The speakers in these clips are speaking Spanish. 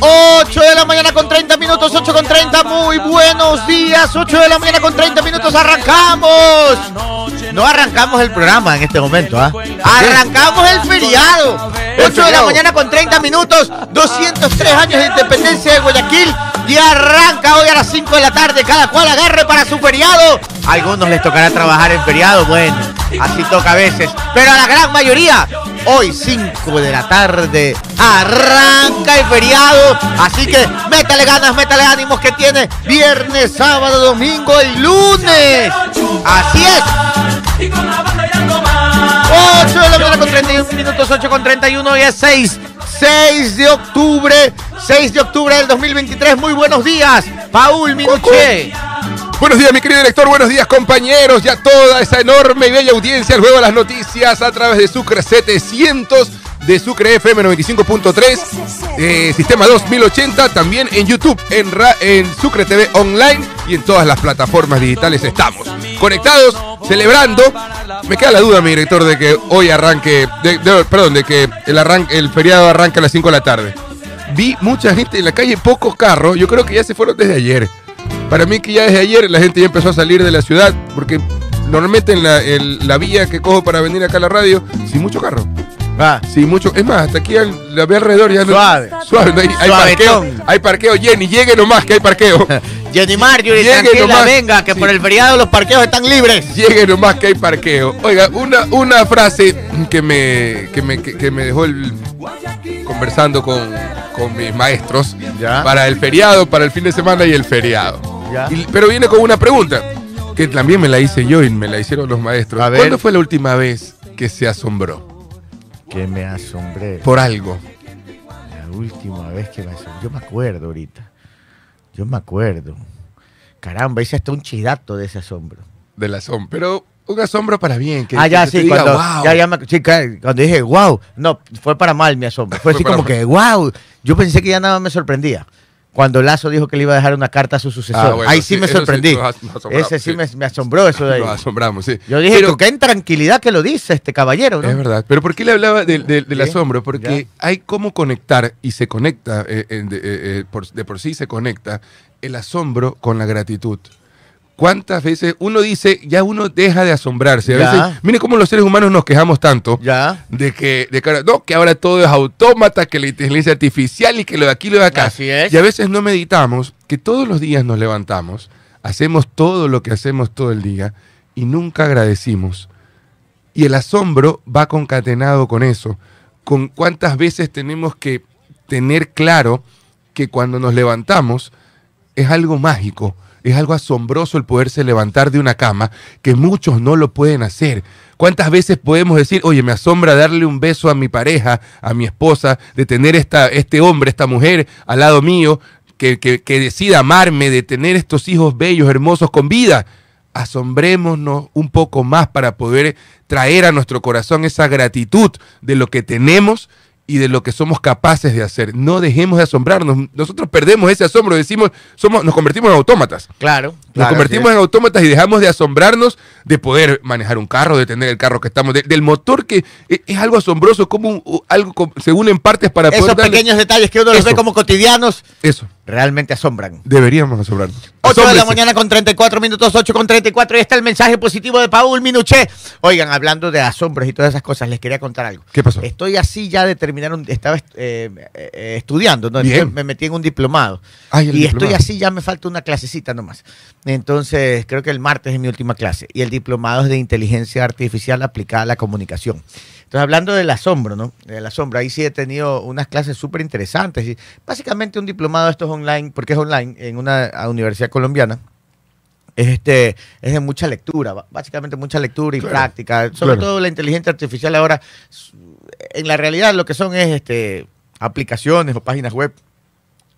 8 de la mañana con 30 minutos, 8 con 30, muy buenos días, 8 de la mañana con 30 minutos, arrancamos. No arrancamos el programa en este momento, ¿ah? Arrancamos el feriado. 8 de la mañana con 30 minutos, 203 años de independencia de Guayaquil y arranca hoy a las 5 de la tarde, cada cual agarre para su feriado. A algunos les tocará trabajar en feriado, bueno, así toca a veces, pero a la gran mayoría Hoy 5 de la tarde arranca el feriado. Así que métale ganas, métale ánimos que tiene viernes, sábado, domingo y lunes. Así es. 8 de la mañana con 31 minutos, 8 con 31 y es 6. 6 de octubre, 6 de octubre del 2023. Muy buenos días, Paul Minuché. Buenos días, mi querido director. Buenos días, compañeros. Ya toda esa enorme y bella audiencia. Luego de las noticias a través de Sucre 700, de Sucre FM 95.3, eh, Sistema 2080. También en YouTube, en, en Sucre TV Online y en todas las plataformas digitales estamos. Conectados, celebrando. Me queda la duda, mi director, de que hoy arranque. perdón, de que el, arranque, el feriado arranque a las 5 de la tarde. Vi mucha gente en la calle, pocos carros. Yo creo que ya se fueron desde ayer. Para mí que ya desde ayer la gente ya empezó a salir de la ciudad, porque normalmente en la, vía que cojo para venir acá a la radio, sin mucho carro. Ah. Sin mucho. Es más, hasta aquí la vía alrededor ya Suave. No, suave. hay, hay, parqueo. Hay parqueo. Jenny, llegue nomás que hay parqueo. Jenny Marjorie, llegue nomás, venga, que por el feriado los parqueos están libres. Llegue nomás que hay parqueo. Oiga, una, una frase que me, que me, que, me dejó conversando con, con mis maestros para el feriado, para el fin de semana y el feriado pero viene con una pregunta, que también me la hice yo y me la hicieron los maestros. ¿Cuándo fue la última vez que se asombró? Que me asombré. Por algo. La última vez que me asombré. Yo me acuerdo ahorita. Yo me acuerdo. Caramba, hice hasta un chidato de ese asombro. Del asombro. Pero un asombro para bien. Que, ah, ya, sí, cuando, ya, ya me, cuando dije, wow, no, fue para mal mi asombro. Fue, así como que, wow. Yo pensé que ya nada me sorprendía cuando Lazo dijo que le iba a dejar una carta a su sucesor. Ah, ahí sí, me sorprendí. Ese sí, Me, asombró eso de ahí. Nos asombramos, sí. Yo dije, pero, qué en tranquilidad que lo dice este caballero, ¿no? Es verdad. Pero ¿por qué le hablaba del asombro? Porque hay cómo conectar y se conecta, eh, eh, eh, de por sí se conecta el asombro con la gratitud. ¿Cuántas veces uno dice, ya uno deja de asombrarse? A veces, mire cómo los seres humanos nos quejamos tanto ya. de que, de no, que ahora todo es autómata, que la inteligencia artificial y que lo de aquí, lo de acá. Así es. Y a veces no meditamos que todos los días nos levantamos, hacemos todo lo que hacemos todo el día y nunca agradecimos. Y el asombro va concatenado con eso, con cuántas veces tenemos que tener claro que cuando nos levantamos es algo mágico es algo asombroso el poderse levantar de una cama, que muchos no lo pueden hacer. ¿Cuántas veces podemos decir, oye, me asombra darle un beso a mi pareja, a mi esposa, de tener esta, este hombre, esta mujer al lado mío, que, que, que decida amarme, de tener estos hijos bellos, hermosos, con vida? asombrémonos un poco más para poder traer a nuestro corazón esa gratitud de lo que tenemos y de lo que somos capaces de hacer. No dejemos de asombrarnos. Nosotros perdemos ese asombro, decimos, somos, nos convertimos en autómatas. Claro. Nos convertimos en autómatas y dejamos de asombrarnos de poder manejar un carro, de tener el carro que estamos, del motor que e, es, algo asombroso, como algo se unen partes para Esos pequeños detalles que uno los ve como cotidianos. Eso. Realmente asombran. Deberíamos asombrarnos. 8 de la mañana con 34 minutos, 8 con 34. Y está el mensaje positivo de Paul Minuché. Oigan, hablando de asombros y todas esas cosas, les quería contar algo. ¿Qué pasó? Estoy así ya de terminar, un, estaba eh, eh, estudiando, ¿no? me metí en un diplomado. y estoy así, ya me falta una clasecita nomás. Entonces, creo que el martes es mi última clase. Y el diplomado es de inteligencia artificial aplicada a la comunicación. Entonces, hablando del asombro, ¿no? Del asombro, ahí sí he tenido unas clases súper interesantes. Y básicamente un diplomado, esto es online, porque es online, en una universidad colombiana. Es, este, es de mucha lectura, básicamente mucha lectura y práctica. Sobre todo la inteligencia artificial ahora, en la realidad lo que son es este, aplicaciones o páginas web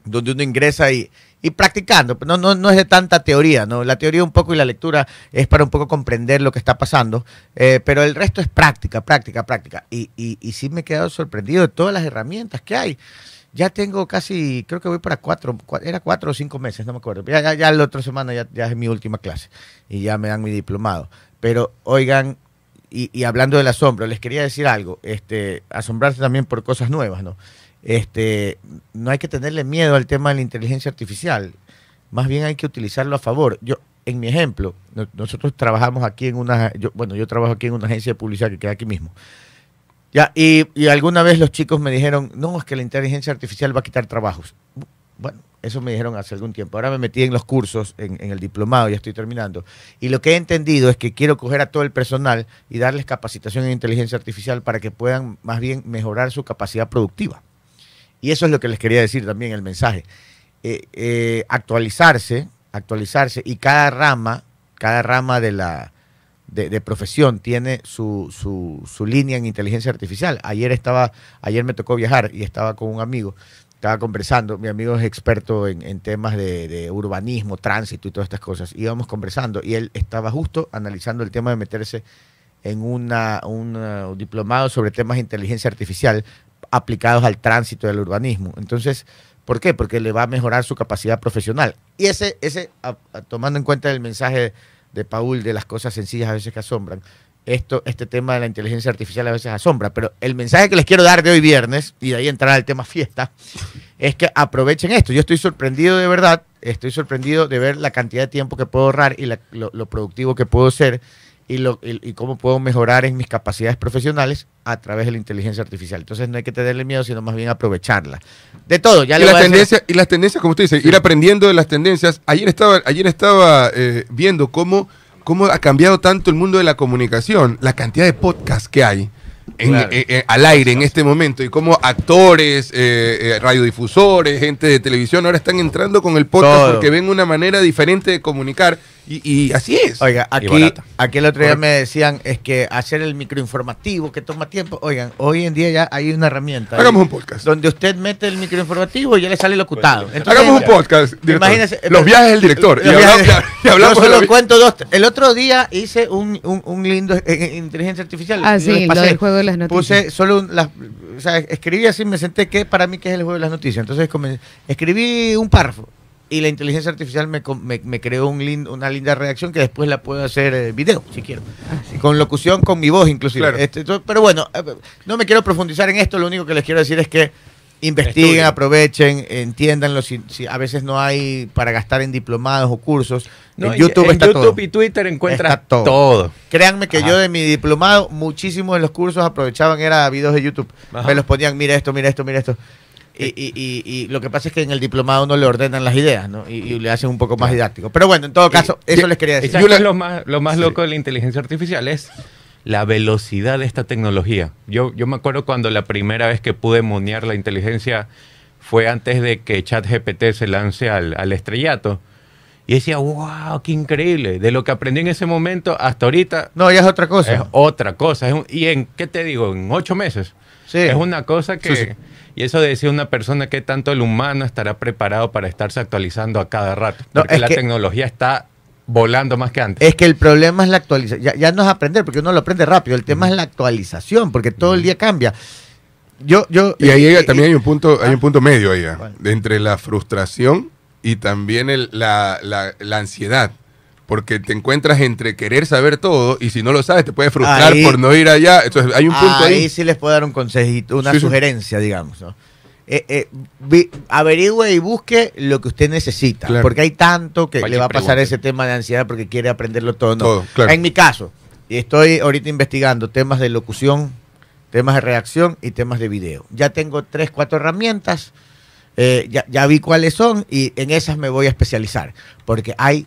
donde uno ingresa y, y practicando. No, no, no es de tanta teoría, ¿no? La teoría un poco y la lectura es para un poco comprender lo que está pasando, eh, pero el resto es práctica, práctica, práctica. Y, y, y sí me he quedado sorprendido de todas las herramientas que hay. Ya tengo casi, creo que voy para cuatro, era cuatro o cinco meses, no me acuerdo. Ya, ya, ya la otra semana ya, ya es mi última clase y ya me dan mi diplomado. Pero oigan, y, y, hablando del asombro, les quería decir algo, este, asombrarse también por cosas nuevas, ¿no? Este, no hay que tenerle miedo al tema de la inteligencia artificial, más bien hay que utilizarlo a favor. Yo, en mi ejemplo, nosotros trabajamos aquí en una, bueno, yo trabajo aquí en una agencia de publicidad que queda aquí mismo. Ya, y, y, alguna vez los chicos me dijeron, no, es que la inteligencia artificial va a quitar trabajos. Bueno, eso me dijeron hace algún tiempo. Ahora me metí en los cursos, en, en, el diplomado, ya estoy terminando. Y lo que he entendido es que quiero coger a todo el personal y darles capacitación en inteligencia artificial para que puedan más bien mejorar su capacidad productiva. Y eso es lo que les quería decir también el mensaje. Eh, eh, actualizarse, actualizarse y cada rama, cada rama de la de, profesión tiene su, su, su, línea en inteligencia artificial. Ayer estaba, ayer me tocó viajar y estaba con un amigo, estaba conversando, mi amigo es experto en, temas de, urbanismo, tránsito y todas estas cosas. Íbamos conversando y él estaba justo analizando el tema de meterse en una, un uh, diplomado sobre temas de inteligencia artificial aplicados al tránsito del urbanismo. Entonces, ¿Por qué? Porque le va a mejorar su capacidad profesional. Y ese, ese tomando en cuenta el mensaje de Paul de las cosas sencillas a veces que asombran, esto, este tema de la inteligencia artificial a veces asombra. Pero el mensaje que les quiero dar de hoy viernes, y de ahí entrar al tema fiesta, es que aprovechen esto. Yo estoy sorprendido de verdad, estoy sorprendido de ver la cantidad de tiempo que puedo ahorrar y lo productivo que puedo ser y, lo, y, cómo puedo mejorar en mis capacidades profesionales a través de la inteligencia artificial. Entonces no hay que tenerle miedo, sino más bien aprovecharla. De todo, ya y, las tendencias, y las tendencias, como usted dice, ir aprendiendo de las tendencias. Ayer estaba, ayer estaba eh, viendo cómo, cómo ha cambiado tanto el mundo de la comunicación, la cantidad de podcasts que hay eh, eh, al aire en este momento y como actores, eh, radiodifusores, gente de televisión ahora están entrando con el podcast porque ven una manera diferente de comunicar y, así es. Oiga, aquí, aquí el otro día me decían es que hacer el microinformativo que toma tiempo. Oigan, hoy en día ya hay una herramienta. Hagamos un podcast. Donde usted mete el microinformativo y ya le sale locutado. Hagamos un podcast. Imagínese, los viajes del director. y, hablamos, solo cuento dos. El otro día hice un, un, lindo inteligencia artificial. Ah, sí, lo del juego de las noticias. Puse solo las, o sea, escribí así, me senté que para mí que es el juego de las noticias. Entonces escribí un párrafo y la inteligencia artificial me, me, creó un una linda reacción que después la puedo hacer eh, video, si quiero. Ah, con locución, con mi voz inclusive. Este, pero bueno, eh, no me quiero profundizar en esto, lo único que les quiero decir es que investiguen, aprovechen, entiéndanlo. Si, a veces no hay para gastar en diplomados o cursos. en YouTube, está YouTube y Twitter encuentras todo. Créanme que yo de mi diplomado, muchísimos de los cursos aprovechaban, era videos de YouTube. Me los ponían, mira esto, mira esto, mira esto. Y, lo que pasa es que en el diplomado no le ordenan las ideas, ¿no? Y, le hacen un poco más didáctico. Pero bueno, en todo caso, eso les quería decir. lo más, lo más loco de la inteligencia artificial es la velocidad de esta tecnología. Yo, yo me acuerdo cuando la primera vez que pude monear la inteligencia fue antes de que ChatGPT se lance al, al estrellato. Y decía, wow, qué increíble. De lo que aprendí en ese momento hasta ahorita. No, ya es otra cosa. Es otra cosa. y en, ¿qué te digo? En ocho meses. Sí. Es una cosa que. Y eso decía una persona que tanto el humano estará preparado para estarse actualizando a cada rato. Porque la tecnología está volando más que antes. Es que el problema es la actualización. Ya, no es aprender, porque uno lo aprende rápido. El tema es la actualización, porque todo el día cambia. Yo, yo, y ahí eh, también hay un punto, hay un ah. punto medio ahí, ah, entre la frustración y también el, la, la, ansiedad. Porque te encuentras entre querer saber todo y si no lo sabes te puede frustrar por no ir allá. Entonces hay un punto ahí. Ahí sí les puedo dar un consejito, una sugerencia, digamos. ¿no? eh, eh averigüe y busque lo que usted necesita. Porque hay tanto que le va a pasar ese tema de ansiedad porque quiere aprenderlo todo. En mi caso, estoy ahorita investigando temas de locución, temas de reacción y temas de video. Ya tengo tres, cuatro herramientas. Eh, ya, vi cuáles son y en esas me voy a especializar. Porque hay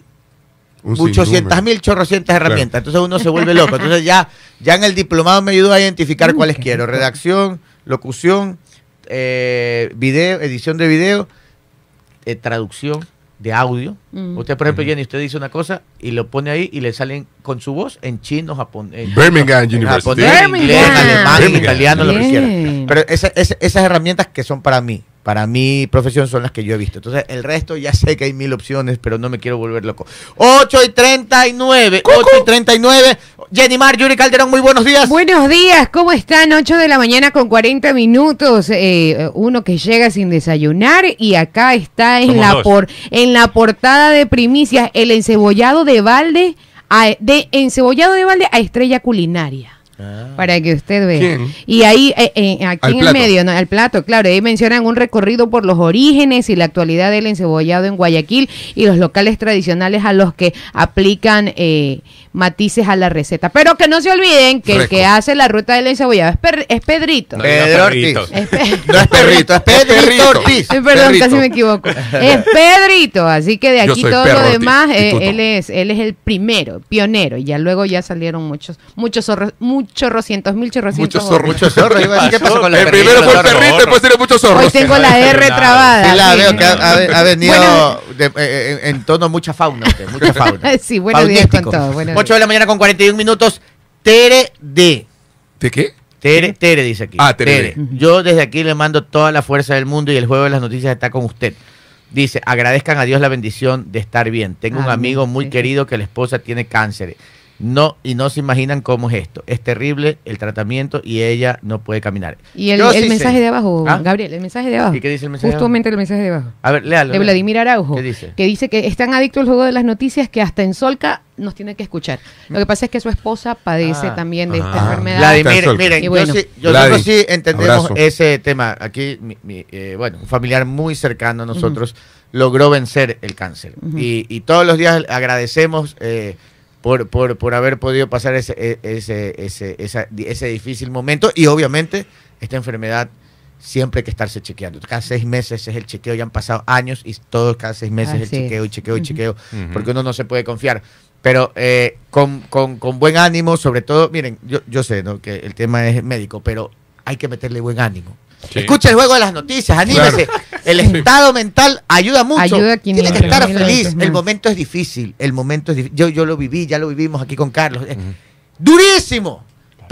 muchos cientos mil, chorrocientas herramientas. Entonces uno se vuelve loco. Entonces ya, ya en el diplomado me ayudó a identificar cuáles quiero. Redacción, locución, eh, video, edición de video, eh, traducción de audio. Mm. Usted, por ejemplo, Jenny, usted dice una cosa y lo pone ahí y le salen con su voz en chino, japonés, Birmingham University. inglés, alemán, italiano, lo que quiera. Pero esas herramientas que son para mí, para mi profesión son las que yo he visto. Entonces, el resto ya sé que hay mil opciones, pero no me quiero volver loco. 8 y 39, 8 y 39. Jenny Mar, Yuri Calderón, muy buenos días. Buenos días, ¿cómo están? 8 de la mañana con 40 minutos. Eh, uno que llega sin desayunar y acá está en, la, por, en la portada de primicias el encebollado de balde, a, de encebollado de balde a estrella culinaria. Ah. Para que usted vea. Y ahí, eh, eh, aquí en el medio, ¿no? al plato, claro, ahí mencionan un recorrido por los orígenes y la actualidad del encebollado en Guayaquil y los locales tradicionales a los que aplican eh, matices a la receta. Pero que no se olviden que el que hace la ruta del encebollado es, Pedrito. Pedro Ortiz. no es Perrito, es Pedrito Ortiz. Perdón, casi me equivoco. Es Pedrito, así que de aquí todo lo demás, él es él es el primero, pionero, y ya luego ya salieron muchos muchos zorros, muchos chorrocientos mil chorrocientos. Muchos zorros. Muchos zorros. ¿Qué pasó con El primero fue el perrito, después tiene muchos zorros. Hoy tengo la R trabada. Sí, la veo que ha, venido eh, eh, en tono mucha fauna. mucha fauna. sí, buenos días con todo. 8 de la mañana con 41 minutos. Tere D. ¿De qué? Tere, Tere dice aquí. Ah, Tere. Yo desde aquí le mando toda la fuerza del mundo y el juego de las noticias está con usted. Dice, agradezcan a Dios la bendición de estar bien. Tengo un amigo muy querido que la esposa tiene cáncer. No, y no se imaginan cómo es esto. Es terrible el tratamiento y ella no puede caminar. Y el, mensaje de abajo, ¿Ah? Gabriel, el mensaje de abajo. ¿Y qué dice el mensaje? Justamente el mensaje de abajo. A ver, léalo. De Vladimir Araujo. ¿Qué dice? Que dice que están adictos al juego de las noticias que hasta en Solca nos tiene que escuchar. Lo que pasa es que su esposa padece ah. también de esta enfermedad. Vladimir, miren, yo sí, yo sí entendemos ese tema. Aquí, eh, bueno, un familiar muy cercano a nosotros logró vencer el cáncer. y, y, todos los días agradecemos. Eh, por, por, por haber podido pasar ese, e, ese, ese, ese difícil momento y obviamente esta enfermedad siempre hay que estarse chequeando. Cada seis meses es el chequeo, ya han pasado años y todos cada seis meses es el chequeo y chequeo y chequeo, porque uno no se puede confiar. Pero eh, con, con, con, buen ánimo, sobre todo, miren, yo, yo sé ¿no? que el tema es médico, pero hay que meterle buen ánimo. Escucha el juego de las noticias, anímese. El estado mental ayuda mucho. Tiene que estar feliz. El momento es difícil. El momento es Yo, yo lo viví, ya lo vivimos aquí con Carlos. Durísimo.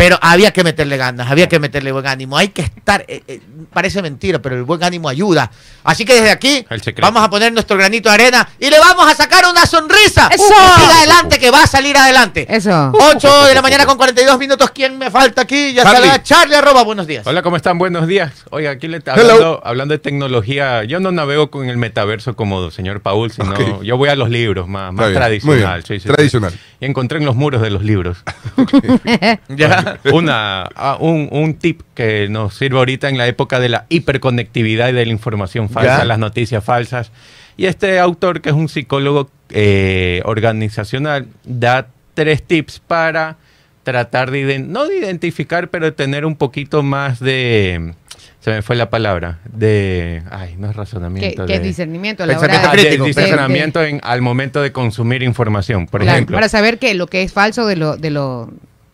Pero había que meterle ganas, había que meterle buen ánimo. Hay que estar, eh, eh, parece mentira, pero el buen ánimo ayuda. Así que desde aquí vamos a poner nuestro granito de arena y le vamos a sacar una sonrisa. Eso. siga adelante, que va a salir adelante. Eso. 8 de la mañana con 42 minutos. ¿Quién me falta aquí? Ya Charlie. Charlie arroba, buenos días. Hola, ¿cómo están? Buenos días. Oiga, aquí le está hablando, hablando, de tecnología. Yo no navego con el metaverso como señor Paul, sino yo voy a los libros más, más tradicional. tradicional. Y encontré en los muros de los libros. ya. una, un, un, tip que nos sirve ahorita en la época de la hiperconectividad y de la información falsa, las noticias falsas. Y este autor, que es un psicólogo eh, organizacional, da tres tips para tratar de, no de identificar, pero tener un poquito más de, se me fue la palabra, de, ay, no es razonamiento. ¿Qué, discernimiento? La hora, discernimiento en, al momento de consumir información, por ejemplo. Para saber qué, lo que es falso de lo, de lo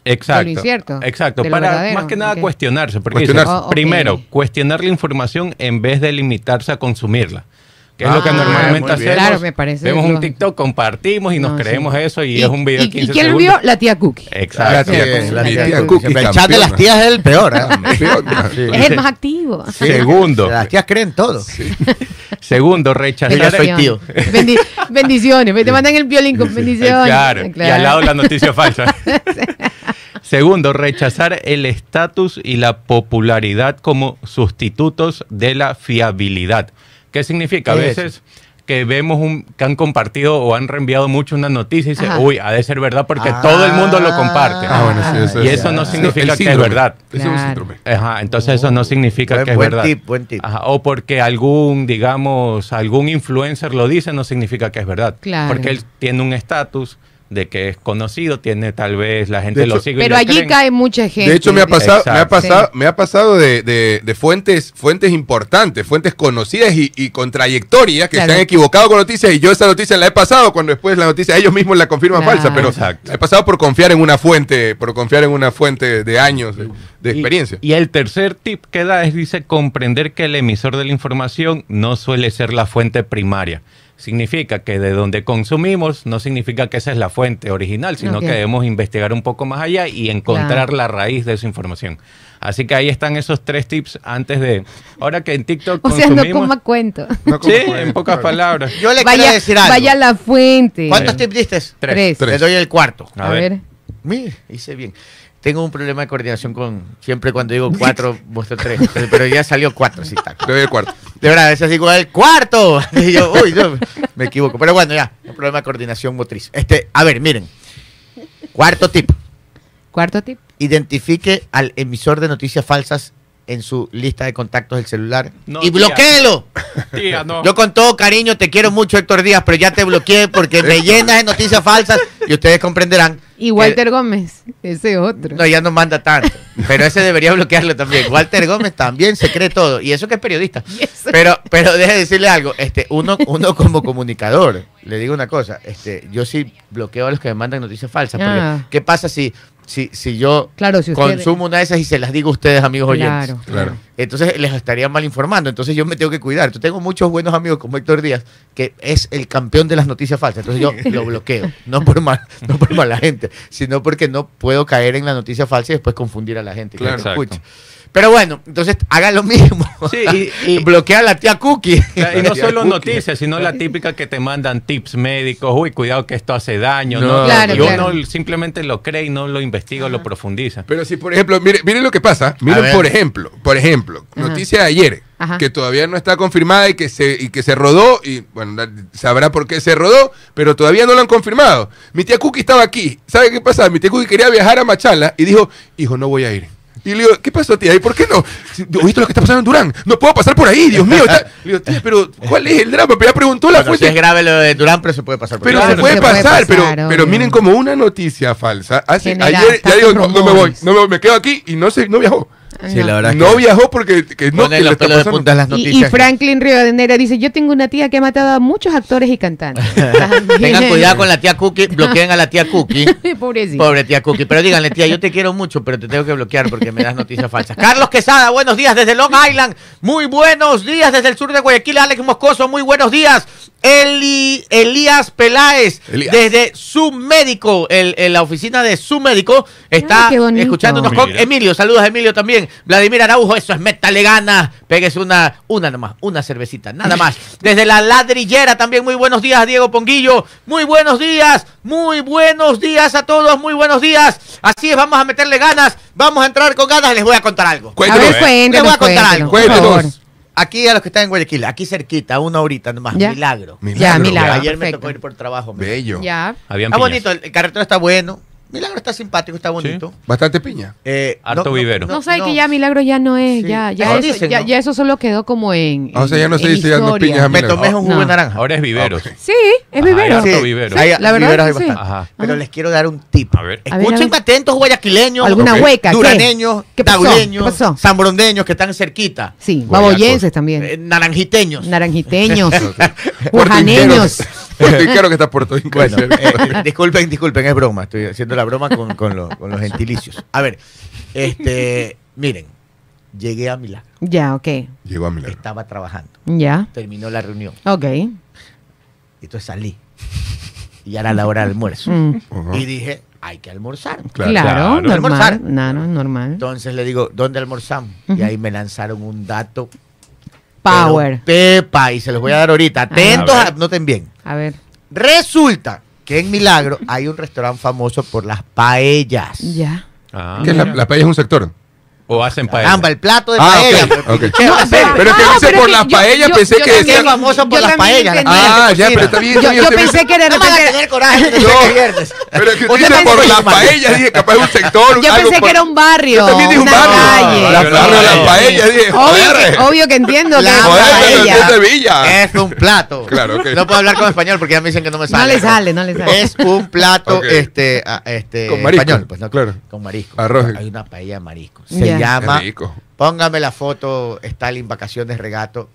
Exacto. Exacto. Para más que nada cuestionarse. Porque oh, primero, cuestionar la información en vez de limitarse a consumirla. Que es lo que ah, normalmente hacemos. Claro, me parece. Vemos un TikTok, compartimos y nos creemos eso y, es un video de 15 ¿Y quién vio? La tía Cookie. Exacto. La tía, Cookie. El chat de las tías es el peor. ¿eh? Es el más activo. Segundo. Las tías creen todo. Segundo, rechazar. Yo soy tío. bendiciones. Te mandan el violín con bendiciones. Claro. Y al lado la noticia falsa. Segundo, rechazar el estatus y la popularidad como sustitutos de la fiabilidad. ¿Qué significa? A veces que vemos un, que han compartido o han reenviado mucho una noticia y dice, uy, ha de ser verdad porque todo el mundo lo comparte. Ah, bueno, eso y eso no significa que es verdad. Es un síndrome. Ajá, entonces eso no significa que es verdad. Tip, buen tip. o porque algún, digamos, algún influencer lo dice, no significa que es verdad. Claro. Porque él tiene un estatus de que es conocido, tiene tal vez la gente lo sigue. Pero allí cae mucha gente. De hecho, me ha pasado, me ha pasado, me ha pasado de, de, fuentes, fuentes importantes, fuentes conocidas y, con trayectoria que se han equivocado con noticias y yo esa noticia la he pasado cuando después la noticia ellos mismos la confirman falsa, pero he pasado por confiar en una fuente, por confiar en una fuente de años de, experiencia. Y, el tercer tip que da es dice comprender que el emisor de la información no suele ser la fuente primaria significa que de donde consumimos no significa que esa es la fuente original, sino que debemos investigar un poco más allá y encontrar la raíz de esa información. Así que ahí están esos tres tips antes de... Ahora que en TikTok o sea, no coma cuento. sí, en pocas palabras. Yo le vaya, quiero decir algo. Vaya a la fuente. ¿Cuántos tips diste? Tres. Le doy el cuarto. A, ver. Mire, hice bien. Tengo un problema de coordinación con. Siempre cuando digo cuatro, muestro tres. Pero ya salió cuatro, sí, está. Te doy el cuarto. De verdad, a veces digo el cuarto. Y yo, uy, yo me equivoco. Pero bueno, ya, un problema de coordinación motriz. Este, a ver, miren. Cuarto tip. Cuarto tip. identifique al emisor de noticias falsas en su lista de contactos del celular y bloqueelo. Yo con todo cariño te quiero mucho, Héctor Díaz, pero ya te bloqueé porque me llenas de noticias falsas y ustedes comprenderán. Y Walter Gómez, ese otro. No, ya no manda tanto, pero ese debería bloquearlo también. Walter Gómez también se cree todo y eso que es periodista. Pero pero deje de decirle algo, este uno uno como comunicador, le digo una cosa, este yo sí bloqueo a los que me mandan noticias falsas, porque ah. ¿qué pasa si si, si yo consumo una de esas y se las digo a ustedes, amigos oyentes. Claro. Entonces les estaría mal informando. Entonces yo me tengo que cuidar. Yo tengo muchos buenos amigos como Héctor Díaz, que es el campeón de las noticias falsas. Entonces yo lo bloqueo. No por mal, no por mala gente, sino porque no puedo caer en la noticia falsa y después confundir a la gente que escucha. Pero bueno, entonces haga lo mismo. Sí, y, bloquea a la tía Cookie. Y no solo noticias, sino la típica que te mandan tips médicos. Uy, cuidado que esto hace daño. No, y uno simplemente lo cree y no lo investiga o lo profundiza. Pero si, por ejemplo, miren, lo que pasa. Miren, por ejemplo, por ejemplo, noticia de ayer. que todavía no está confirmada y que se y que se rodó y bueno sabrá por qué se rodó pero todavía no lo han confirmado mi tía Cookie estaba aquí ¿sabe qué pasa? mi tía Cookie quería viajar a Machala y dijo hijo no voy a ir y le digo, ¿qué pasó, tía? ¿Y por qué no? ¿Oíste lo que está pasando en Durán? No puedo pasar por ahí, Dios mío. Le digo, tía, pero ¿cuál es el drama? Pero ya preguntó la fuente. es grave lo de Durán, pero se puede pasar por Pero se, puede, pasar, pero, pero miren como una noticia falsa. Hace, ayer ya digo, no, me voy, no me, me quedo aquí y no sé, no viajó. Sí, la verdad no viajó porque que no que le está pasando. las noticias. Y, y Franklin Rivadeneira dice, yo tengo una tía que ha matado a muchos actores y cantantes. Tengan cuidado con la tía Cookie, bloqueen a la tía Cookie. Pobrecita. Pobre tía Cookie. Pero díganle, tía, yo te quiero mucho, pero te tengo que bloquear porque me das noticias falsas. Carlos Quesada, buenos días desde Long Island. Muy buenos días desde el sur de Guayaquil. Alex Moscoso, muy buenos días. Eli, Elías Peláez, desde su médico, el, la oficina de su médico, está escuchándonos con Emilio. Saludos a Emilio también. Vladimir Araujo, eso es métale ganas. Péguese una, una nomás, una cervecita, nada más. Desde la ladrillera también, muy buenos días, Diego Ponguillo. Muy buenos días, muy buenos días a todos, muy buenos días. Así es, vamos a meterle ganas, vamos a entrar con ganas. Les voy a contar algo. Cuéntanos. Les voy a contar algo. Cuéntanos. Aquí a los que están en Guayaquil, aquí cerquita, una horita nomás, milagro. milagro. Ya, milagro. Ayer me tocó ir por trabajo. Bello. Ya. Está bonito, el carretón está bueno. Milagro está simpático, está bonito. Bastante piña. Eh, Harto vivero. No, no que ya Milagro ya no es, ya, ya, eso, ya, ya, eso solo quedó como en. Ah, o sea, ya no se dice ya no piñas Me tomé un jugo de naranja. Ahora es vivero. Sí, es vivero. Sí, vivero. la verdad es que sí. Pero les quiero dar un tip. A ver. Escuchen atentos guayaquileños, alguna hueca, duraneños, tabuleños, zambrondeños que están cerquita. Sí, baboyenses también. Eh, naranjiteños. Naranjiteños. Pujaneños. claro que está Puerto Bueno, eh, disculpen, disculpen, es broma. Estoy haciendo la broma con, con, los gentilicios. A ver, este, miren, llegué a Milagro. Ya, ok. Llegó a Milagro. Estaba trabajando. Ya. Terminó la reunión. Ok. Y entonces salí. Y ya era la hora del almuerzo. Mm. Y dije, hay que almorzar. Claro, claro normal. Almorzar. No, no, normal. Entonces le digo, ¿dónde almorzamos? Y ahí me lanzaron un dato Power. Pepa, y se los voy a dar ahorita. Atentos, noten bien. A ver. Resulta que en Milagro hay un restaurante famoso por las paellas. Ya. Ah. la, la paella es un sector. O hacen paella. Caramba, el plato de ah, paella. Okay, No, pero, pero, es que dice por las paellas, pensé que decía. Es famoso por las paellas. Ah, ya, pero está bien. Yo, yo pensé que era de repente. tener coraje. No, pero es que dice por las paellas, dije, capaz es un sector. Yo pensé que era un barrio. Yo también dije un barrio. Las paellas, dije. Obvio que entiendo que es Villa. Es un plato. Claro, No puedo hablar con español porque ya me dicen que no me sale. No le sale, no le sale. Es un plato este este español, pues no, claro. Con marisco. Arroz. Hay una paella de marisco llama. Póngame la foto, Stalin Vacaciones Regato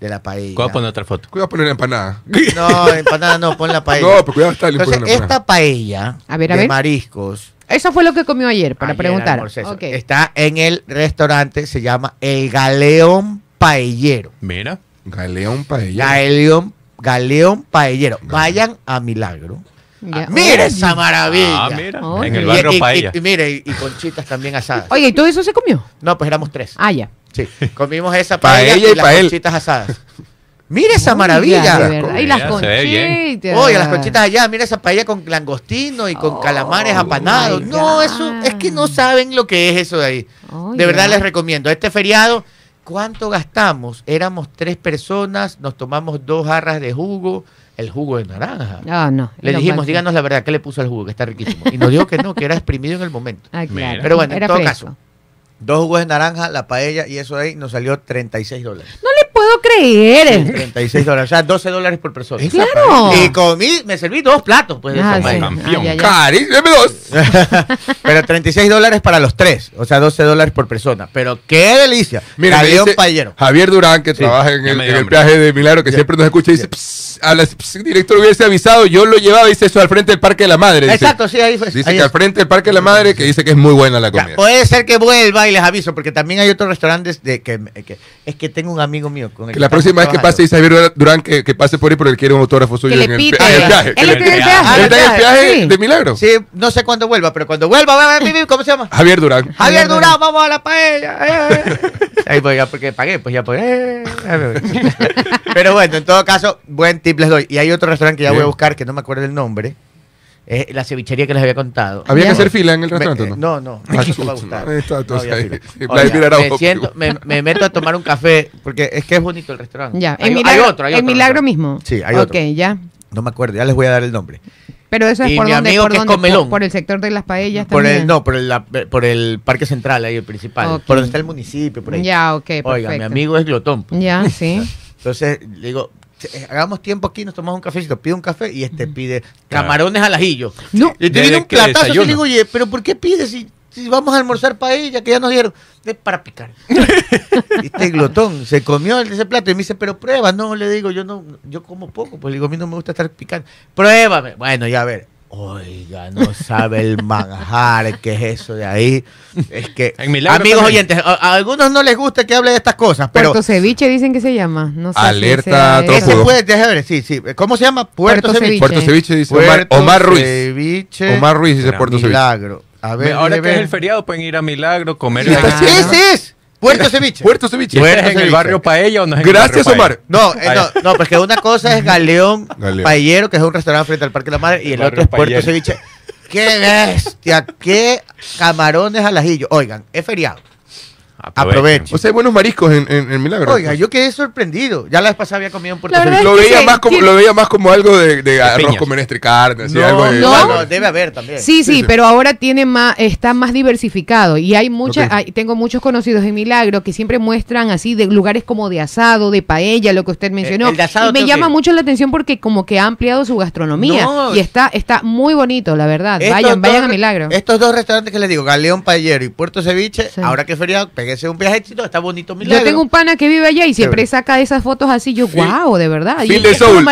de la paella. ¿Cuál poner otra foto? Cuidado poner empanada. No, empanada no, pon la paella. No, pero cuidado Stalin. Entonces, esta paella de mariscos. Eso fue lo que comió ayer, para preguntar. Está en el restaurante, se llama El Galeón Paellero. Mira. Galeón Paellero. Galeón, Galeón Paellero. Vayan a Milagro Ah, mire esa maravilla. Ah, mira. En el barrio y, paella. Y, mire, y, conchitas también asadas. Oye, ¿y todo eso se comió? No, pues éramos tres. Ah, ya. Sí, comimos esa paella, y, las conchitas asadas. Mire esa maravilla. Y las conchitas. Oye, las conchitas allá, mira esa paella con langostino y con oh, calamares apanados. No, eso es que no saben lo que es eso de ahí. de verdad les recomiendo. Este feriado ¿cuánto gastamos? Éramos tres personas, nos tomamos dos jarras de jugo, el jugo de naranja. Ah, no. Le dijimos, díganos la verdad, ¿qué le puso al jugo? Que está riquísimo. Y nos dijo que no, que era exprimido en el momento. Ah, claro. Pero bueno, en todo caso, dos jugos de naranja, la paella y eso ahí nos salió 36 dólares. No le puedo creer. 36 dólares, o sea, 12 dólares por persona. Claro. Y comí, me serví dos platos, pues. Ah, sí. Campeón. Cari, deme dos. Pero 36 dólares para los tres, o sea, 12 dólares por persona. Pero qué delicia. Mira, Javier Durán, que trabaja en el, en el, peaje de Milagro, que siempre nos escucha, dice, a la director hubiese avisado, yo lo llevaba, dice eso, al frente del Parque de la Madre. Exacto, sí, ahí fue. Dice que al frente del Parque de la Madre, que dice que es muy buena la comida. puede ser que vuelva y les aviso, porque también hay otros restaurantes de que, es que tengo un amigo mío con el que, la próxima vez que pase dice Javier Durán que, que, pase por ahí porque quiere un autógrafo suyo en, el, viaje. Él el viaje de milagro. Sí, no sé cuándo vuelva, pero cuando vuelva, ¿cómo se llama? Javier Durán. Javier Durán, vamos a la paella. Eh. Ahí pues ya porque pagué, pues ya pues. Eh. Pero bueno, en todo caso, buen tip les doy. Y hay otro restaurante que ya voy a buscar, que no me acuerdo el nombre. Es la cevichería que les había contado. ¿Había que hacer fila en el restaurante? Me, no, no, no, me va a gustar. me, meto a tomar un café, porque es que es bonito el restaurante. Ya, hay, milagro, otro. Hay otro milagro mismo. Sí, hay otro. Ok, ya. No me acuerdo, ya les voy a dar el nombre. Pero eso es por donde, por, donde por, el sector de las paellas por también. El, no, por el, por el parque central, ahí el principal. Por donde está el municipio, por ahí. Ya, ok, perfecto. Oiga, mi amigo es glotón. Pues. Ya, sí. Entonces, le digo, eh, hagamos tiempo aquí, nos tomamos un cafecito, pide un café y este pide camarones al ajillo. No, y te viene un platazo y le digo, oye, pero ¿por qué pides si, si vamos a almorzar paella que ya nos dieron? Es para picar. este glotón se comió ese plato y me dice, pero prueba, no, le digo, yo no, yo como poco, pues le digo, a mí no me gusta estar picando. Pruébame. Bueno, ya a ver Oiga, no sabe el manjar, ¿qué es eso de ahí? Es que, amigos oyentes, a, algunos no les gusta que hable de estas cosas, pero... Puerto Ceviche dicen que se llama, no sé Alerta si Ese puede, ver, sí, sí. ¿Cómo se llama? Puerto, Ceviche. Puerto Ceviche dice Omar, Ruiz. Omar Ruiz dice Puerto Milagro. A ver, Ahora que es el feriado pueden ir a Milagro, comer... ese es. Puerto Ceviche. Puerto Ceviche. ¿Es en el barrio Paella o no es en Gracias, el Omar. No, eh, no, no, porque una cosa es Galeón, Paellero, que es un restaurante frente al Parque de la Madre, y el, otro es Puerto Ceviche. ¡Qué bestia! ¡Qué camarones al ajillo! Oigan, es feriado. Aprovechen. O sea, hay buenos mariscos en, en, Milagro. Oiga, yo quedé sorprendido. Ya la vez pasada había comido en Puerto Rico. Lo, veía más como, lo veía más como algo de, de arroz con menestre y carne. Así, no, algo de, no, debe haber también. Sí, sí, pero ahora tiene más, está más diversificado. Y hay muchas, tengo muchos conocidos en Milagro que siempre muestran así de lugares como de asado, de paella, lo que usted mencionó. y me llama mucho la atención porque como que ha ampliado su gastronomía. y está, está muy bonito, la verdad. Vayan, vayan a Milagro. Estos dos restaurantes que les digo, Galeón Paellero y Puerto Ceviche, ahora que es feriado, peguese un viaje está bonito Yo tengo un pana que vive allá y siempre saca esas fotos así. Yo, wow, de verdad. Phil de Soul.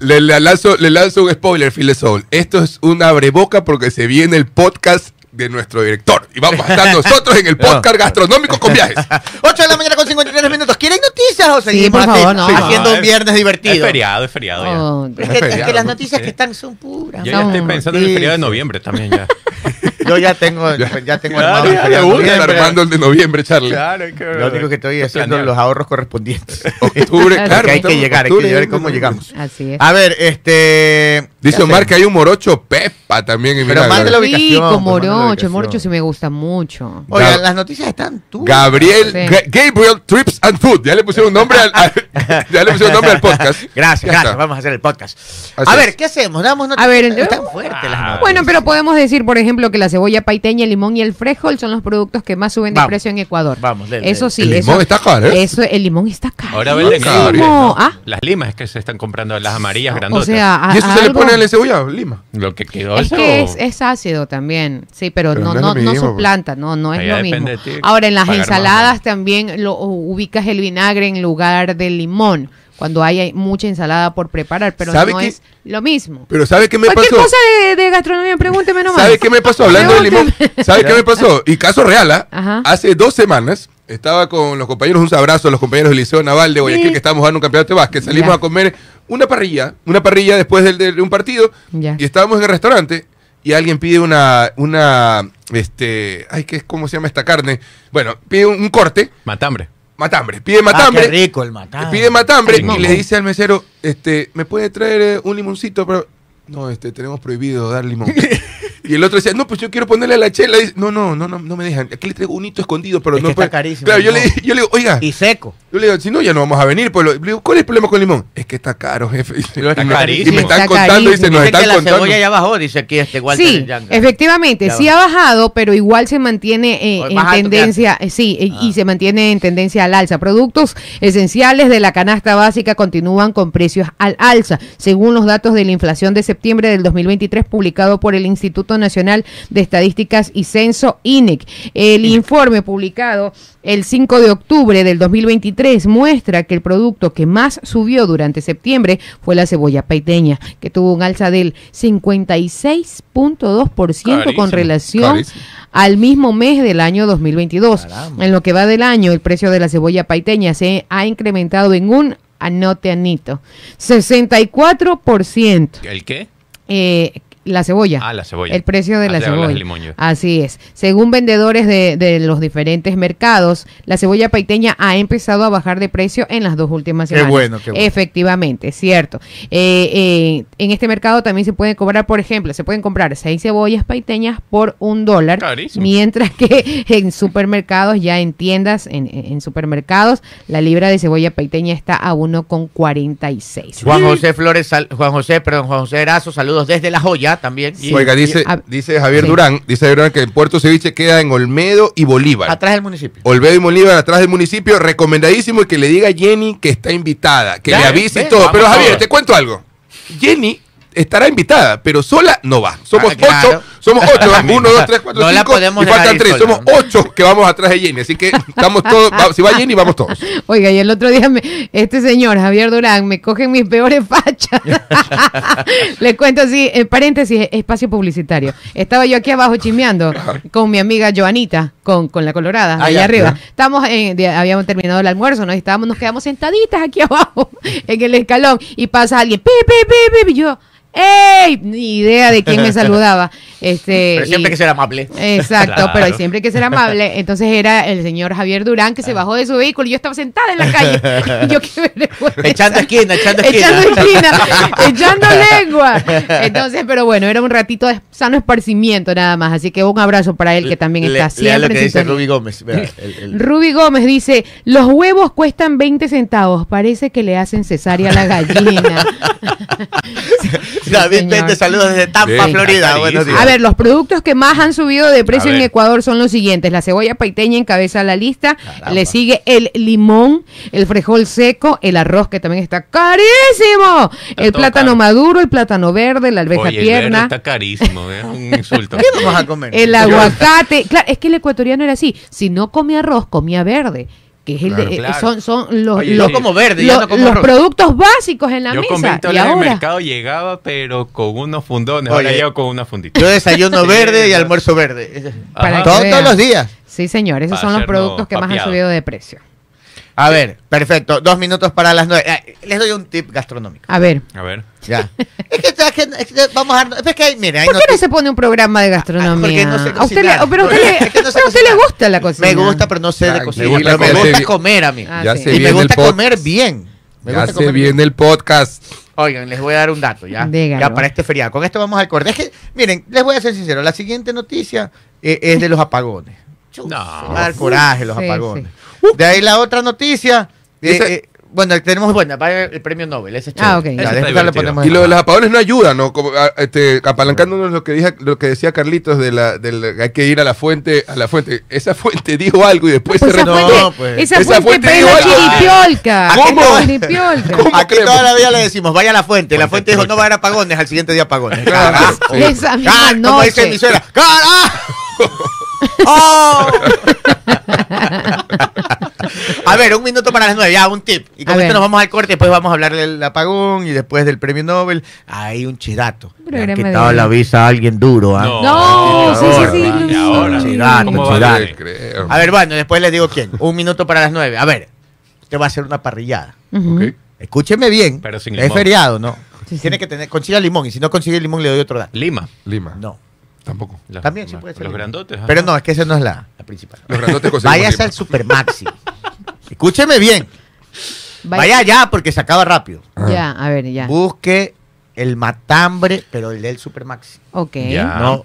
Le, lanzo, le lanzo un spoiler, Phil de Soul. Esto es un abreboca porque se viene el podcast de nuestro director. Y vamos a estar nosotros en el podcast gastronómico con viajes. 8 de la mañana con 53 minutos. ¿Quieren noticias o seguimos sí, por favor, no. haciendo un viernes divertido? Es feriado, es feriado ya. Oh, es, que, las noticias que están son puras. Yo ya estoy pensando en el feriado de noviembre también ya. Yo ya tengo, ya tengo claro, armado el armando el de noviembre, Charlie. Claro, que Lo único que estoy haciendo es los ahorros correspondientes. Octubre, claro. hay que llegar, hay que ver cómo llegamos. Así es. A ver, este... Dice Omar que hay un morocho Pepa también en Pero más de la ubicación. Sí, con morocho, el morocho sí me gusta mucho. Oye, las noticias están tú. Gabriel, Gabriel Trips and Food. Ya le pusieron nombre al, ya le pusieron nombre al podcast. Gracias, gracias. Vamos a hacer el podcast. a ver, ¿qué hacemos? Damos noticias. A ver, están fuertes las noticias. Bueno, pero podemos decir, por ejemplo, que la cebolla paiteña, el limón y el frijol son los productos que más suben de precio en Ecuador. Vamos, Eso sí. El limón está caro, ¿eh? Eso, el limón está caro. Ahora venden ¿Ah? Las limas es que se están comprando las amarillas grandotas. O sea, ¿Y eso se le pone en la cebolla? Lima. Lo que quedó Es que es, ácido también. Sí, pero, no, no, no, suplanta, no, no es lo mismo. Ahora, en las ensaladas también lo ubicas el vinagre en lugar del limón cuando hay mucha ensalada por preparar, pero no es lo mismo. Pero ¿sabe qué me Cualquier pasó? cosa de, gastronomía, pregúnteme nomás. ¿Sabe qué me pasó hablando de limón? ¿Sabe qué me pasó? Y caso real, ¿ah? hace dos semanas estaba con los compañeros, un abrazo a los compañeros del Liceo Naval de Guayaquil que estábamos dando un campeonato de básquet. Salimos a comer una parrilla, una parrilla después de, un partido y estábamos en el restaurante y alguien pide una, una, este, ay, ¿qué es, cómo se llama esta carne? Bueno, pide un corte. Matambre matambre. Pide matambre. Ah, qué rico el matambre. Pide matambre y le dice al mesero, este, ¿me puede traer eh, un limoncito? Pero no, este, tenemos prohibido dar limón. Y el otro decía, no, pues yo quiero ponerle a la chela. Y dice, no, no, no, no, no me dejan. Aquí le traigo un hito escondido, pero es no que está carísimo. Claro, yo, le, yo le digo, oiga. Y seco. Yo le digo, si no, ya no vamos a venir. Pues le digo, ¿cuál es el problema con el limón? Es que está caro, jefe. Está carísimo. Y me están contando, dice, nos están que la contando. cebolla ya bajó, dice aquí este Walter Sí, efectivamente, sí ha bajado, pero igual se mantiene eh, en tendencia, eh, sí, y Ah. se mantiene en tendencia al alza. Productos esenciales de la canasta básica continúan con precios al alza, según los datos de la inflación de septiembre del 2023 publicado por el Instituto Nacional de Estadísticas y Censo INEC. El informe publicado el 5 de octubre del 2023 muestra que el producto que más subió durante septiembre fue la cebolla paiteña, que tuvo un alza del 56.2% con relación carísimo. al mismo mes del año 2022. Caramba. En lo que va del año, el precio de la cebolla paiteña se ha incrementado en un anote anito, 64%. ¿El qué? Eh, la cebolla. Ah, la cebolla. El precio de Ah, la cebolla. limón. Así es. Según vendedores de, de los diferentes mercados, la cebolla paiteña ha empezado a bajar de precio en las dos últimas Qué semanas. bueno, qué bueno. Efectivamente, cierto. Eh, eh, en este mercado también se puede cobrar, por ejemplo, se pueden comprar seis cebollas paiteñas por un dólar, Carísimo. mientras que en supermercados, ya en tiendas, en, en supermercados, la libra de cebolla paiteña está a 1,46. Juan José Flores, sal- Juan José, perdón, Juan José Erazo, saludos desde La Joya también. Oiga, dice, Ah, dice Javier sí. Durán, dice Javier Durán que el Puerto Ceviche queda en Olmedo y Bolívar. atrás del municipio. Olmedo y Bolívar, atrás del municipio, recomendadísimo y que le diga a Jenny que está invitada, que Ya, le avise y todo. Pero Javier, te cuento algo. Jenny estará invitada, pero sola no va. Somos Ah, claro. ocho, somos ocho, uno, dos, tres, cuatro, No la cinco, podemos y dejar faltan tres. sola, Somos ocho que vamos atrás de Jenny, así que estamos todos, va- si va Jenny, vamos todos. Oiga, y el otro día me- este señor, Javier Durán, me coge mis peores fachas. Le cuento así, en paréntesis, espacio publicitario. Estaba yo aquí abajo chismeando con mi amiga Joanita, con, con la colorada, Ah, allá ya, arriba. ya. Estamos en- de- habíamos terminado el almuerzo, ¿no? Y estábamos, nos quedamos sentaditas aquí abajo, en el escalón, y pasa alguien, pi, pi, pi, pi, y yo, ¡ey! Ni idea de quién me saludaba. Este, Pero siempre y- que ser amable. Exacto, Claro. pero siempre hay que ser amable. Entonces era el señor Javier Durán que se bajó de su vehículo y yo estaba sentada en la calle. Y yo qué. Echando esquina, echando esquina. Echando esquina, echando lengua. Entonces, pero bueno, era un ratito de sano esparcimiento nada más. Así que un abrazo para él que también Le- está lea lo siempre que dice. Ruby Gómez. Vea, el- el- Ruby Gómez dice, los huevos cuestan 20 centavos, parece que le hacen cesárea a la gallina. David. Pente, saludos desde Tampa, Bien. Florida. Buenos días. A ver, los productos que más han subido de precio en. Ecuador son los siguientes. La cebolla paiteña encabeza la lista. Caramba. Le sigue el limón, el frijol seco, el arroz que también está carísimo. el plátano caro. maduro, el plátano verde, la alveja Oye, el verde tierna. está carísimo, es un insulto. ¿Qué vamos a comer? El aguacate. Claro, es que el ecuatoriano era así. Si no comía arroz, comía verde. Que es el de- Claro, eh, claro. son, son los, Oye, los, yo como verde, ya lo- no como los productos básicos en la Yo con mesa. 20 Y en el ahora, mercado llegaba, pero con unos fundones. Oye, Ahora llego con una fundita. Yo desayuno verde y no. almuerzo verde. Para Todos, todos los días. sí, señor, esos Para son los productos que más han subido de precio. A ver, perfecto. Dos minutos para las nueve. Eh, Les doy un tip gastronómico. A ver, A ver. Ya. es, que, es que- es que vamos a. Es que hay ¿Por qué no se pone un programa de Ah, porque gastronomía? no sé a usted le, cocinar. pero a usted, le, Es que no sé pero a usted le cocinar. gusta la cocina. Me gusta, pero no sé de Tranquila, cocina. Pero me gusta se- comer a mí. Ah, ya sí. se y me gusta comer bien. Me Ya gusta se viene bien. el podcast. Oigan, les voy a dar un dato ya. Dígalo. Ya para este feriado. Con esto vamos al corte. Es que, miren, les voy a ser sincero. La siguiente noticia eh, es de los apagones. Chus, No. va a dar coraje los Sí, apagones. De ahí la otra noticia. eh, Ese- eh, bueno, tenemos, bueno, va el premio Nobel. Ese es Ah, chévere. ok. Ya, Ese de está le ponemos Y lo de los apagones no ayuda, ¿no? Como, a- este, apalancándonos lo que, dije, lo que decía Carlitos de la, del hay que ir a la fuente, a la fuente. Esa fuente dijo algo y después Pues se esa fuente, No, pues. esa Esa fuente, fuente dijo la algo. chiripiolca. ¿Cómo? ¿Cómo Aquí toda la vida le decimos, vaya a la fuente. La fuente dijo, no va a haber apagones. Al siguiente día apagones. Claro. Carajo. Esa misma Ah, como dice noche. mi suegra, ¡carajo! ¡Oh! A ver, un minuto para las nueve, ya, un tip. Y con A esto ver. nos vamos al corte, después vamos a hablar del apagón y después del premio Nobel. Hay un chidato. Le han quitado de- la visa a alguien duro, ¿ah? No. No, sí, sí, sí. Ahora, sí, ahora. sí. Chidato, ¿Cómo va a chidato. A ver, bueno, después les digo quién. Un minuto para las nueve. A ver, usted va a hacer una parrillada. Ok. Escúcheme bien. Pero sin es limón. feriado, ¿no? Sí, sí. Tiene que tener, consiga limón. Y si no consigue limón, le doy otro dato. Lima. Lima. No. Tampoco. Los- También sí puede ser. Los grandotes. ajá. Pero no, es que esa no es la, la principal. Los grandotes Váyase al Supermaxi. Escúcheme bien. Vaya- Vaya allá porque se acaba rápido. Ah. Ya, a ver, ya. Busque el matambre, pero el del Supermaxi. Ok. No,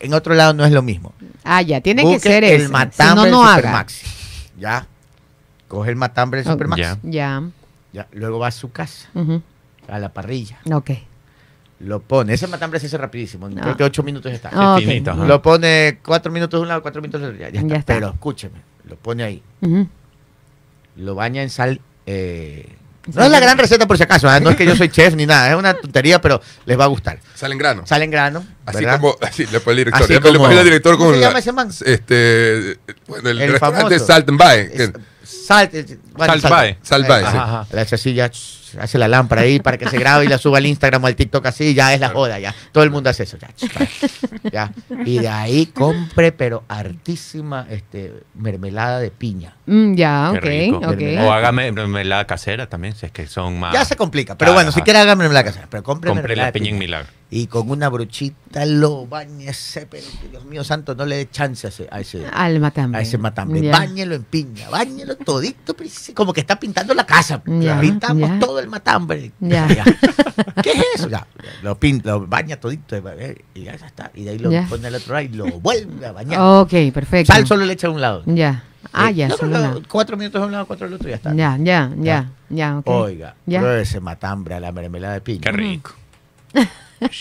En otro lado no es lo mismo. Ah, ya, tiene que ser el matambre no, del Supermaxi. Ya. Coge el matambre del Supermaxi. Ya. ya. Luego va a su casa, a la parrilla. Ok. Lo pone. Ese matambre se hace rapidísimo. Creo que ocho minutos está. Lo pone cuatro minutos de un lado, cuatro minutos de otro. Ya, está. Pero escúcheme, lo pone ahí. Lo baña en sal. Eh, no es la gran receta por si acaso, ¿eh? no es que yo soy chef ni nada, es una tontería, pero les va a gustar. Salen grano. Salen grano. Así como, así le pone el director. Así como, le el director con ¿Cómo se llama ese man? Este, bueno, el, el restaurante Salt and Bay. Salt, Salt, Salt, Salt Bay. La chasilla hace la lámpara ahí para que se grabe y la suba al Instagram o al TikTok así, ya es la joda, ya. Todo el mundo hace eso, ya. Y de ahí compre, pero hartísima este, mermelada de piña. Mm, ya, ok, O haga mermelada casera también, si es que son más... Ya se complica, pero bueno, si quiere haga mermelada casera, pero compre, compre la piña en milagro y con una brochita lo bañese, pero Dios mío santo, no le dé chance a ese, a ese, Al matambre. A ese matambre. Báñelo en piña, báñelo todito, como que está pintando la casa. Pintamos todo el matambre. ¿Qué es eso? Ya, lo pinta, lo baña todito y ya está. Y de ahí lo pone al otro lado y lo vuelve a bañar. Ok, perfecto. Sal solo le echa a un lado. Ya. Ah, ya, solo Cuatro minutos a un lado, cuatro al otro y ya está. Ya, ya, ya, ya, okay. Oiga, pruebe ese matambre a la mermelada de piña. Qué rico.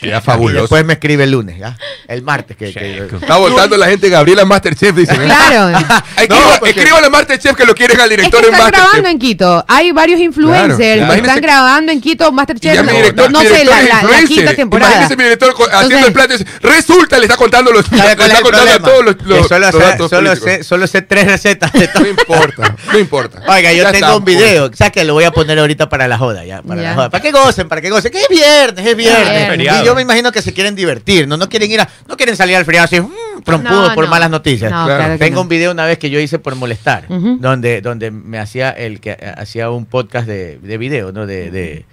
Ya fabuloso. Y después me escribe el lunes, ¿ya? El martes. Que, Está votando la gente Gabriela Masterchef, dice. Claro. Escribo, a Masterchef que lo quieren al director es que están grabando en Quito. Hay varios influencers que están grabando en Quito Masterchef. no, sé, la, la, quinta temporada. Imagínese mi director haciendo el plato y dice, resulta, le está contando los, le está contando todos los, los, solo, sé, solo, sé, solo, sé, tres recetas. De todo. No importa, no importa. Oiga, yo tengo un video, o sea que lo voy a poner ahorita para la joda, ya. Para, la joda. para que gocen, para que gocen. Que es viernes, es viernes. Y yo me imagino que se quieren divertir, no, no quieren ir a, no quieren salir al frío así, mmm, por malas noticias. Tengo un video una vez que yo hice por molestar, donde, donde me hacía el que hacía un podcast de, de video, ¿no? De, de,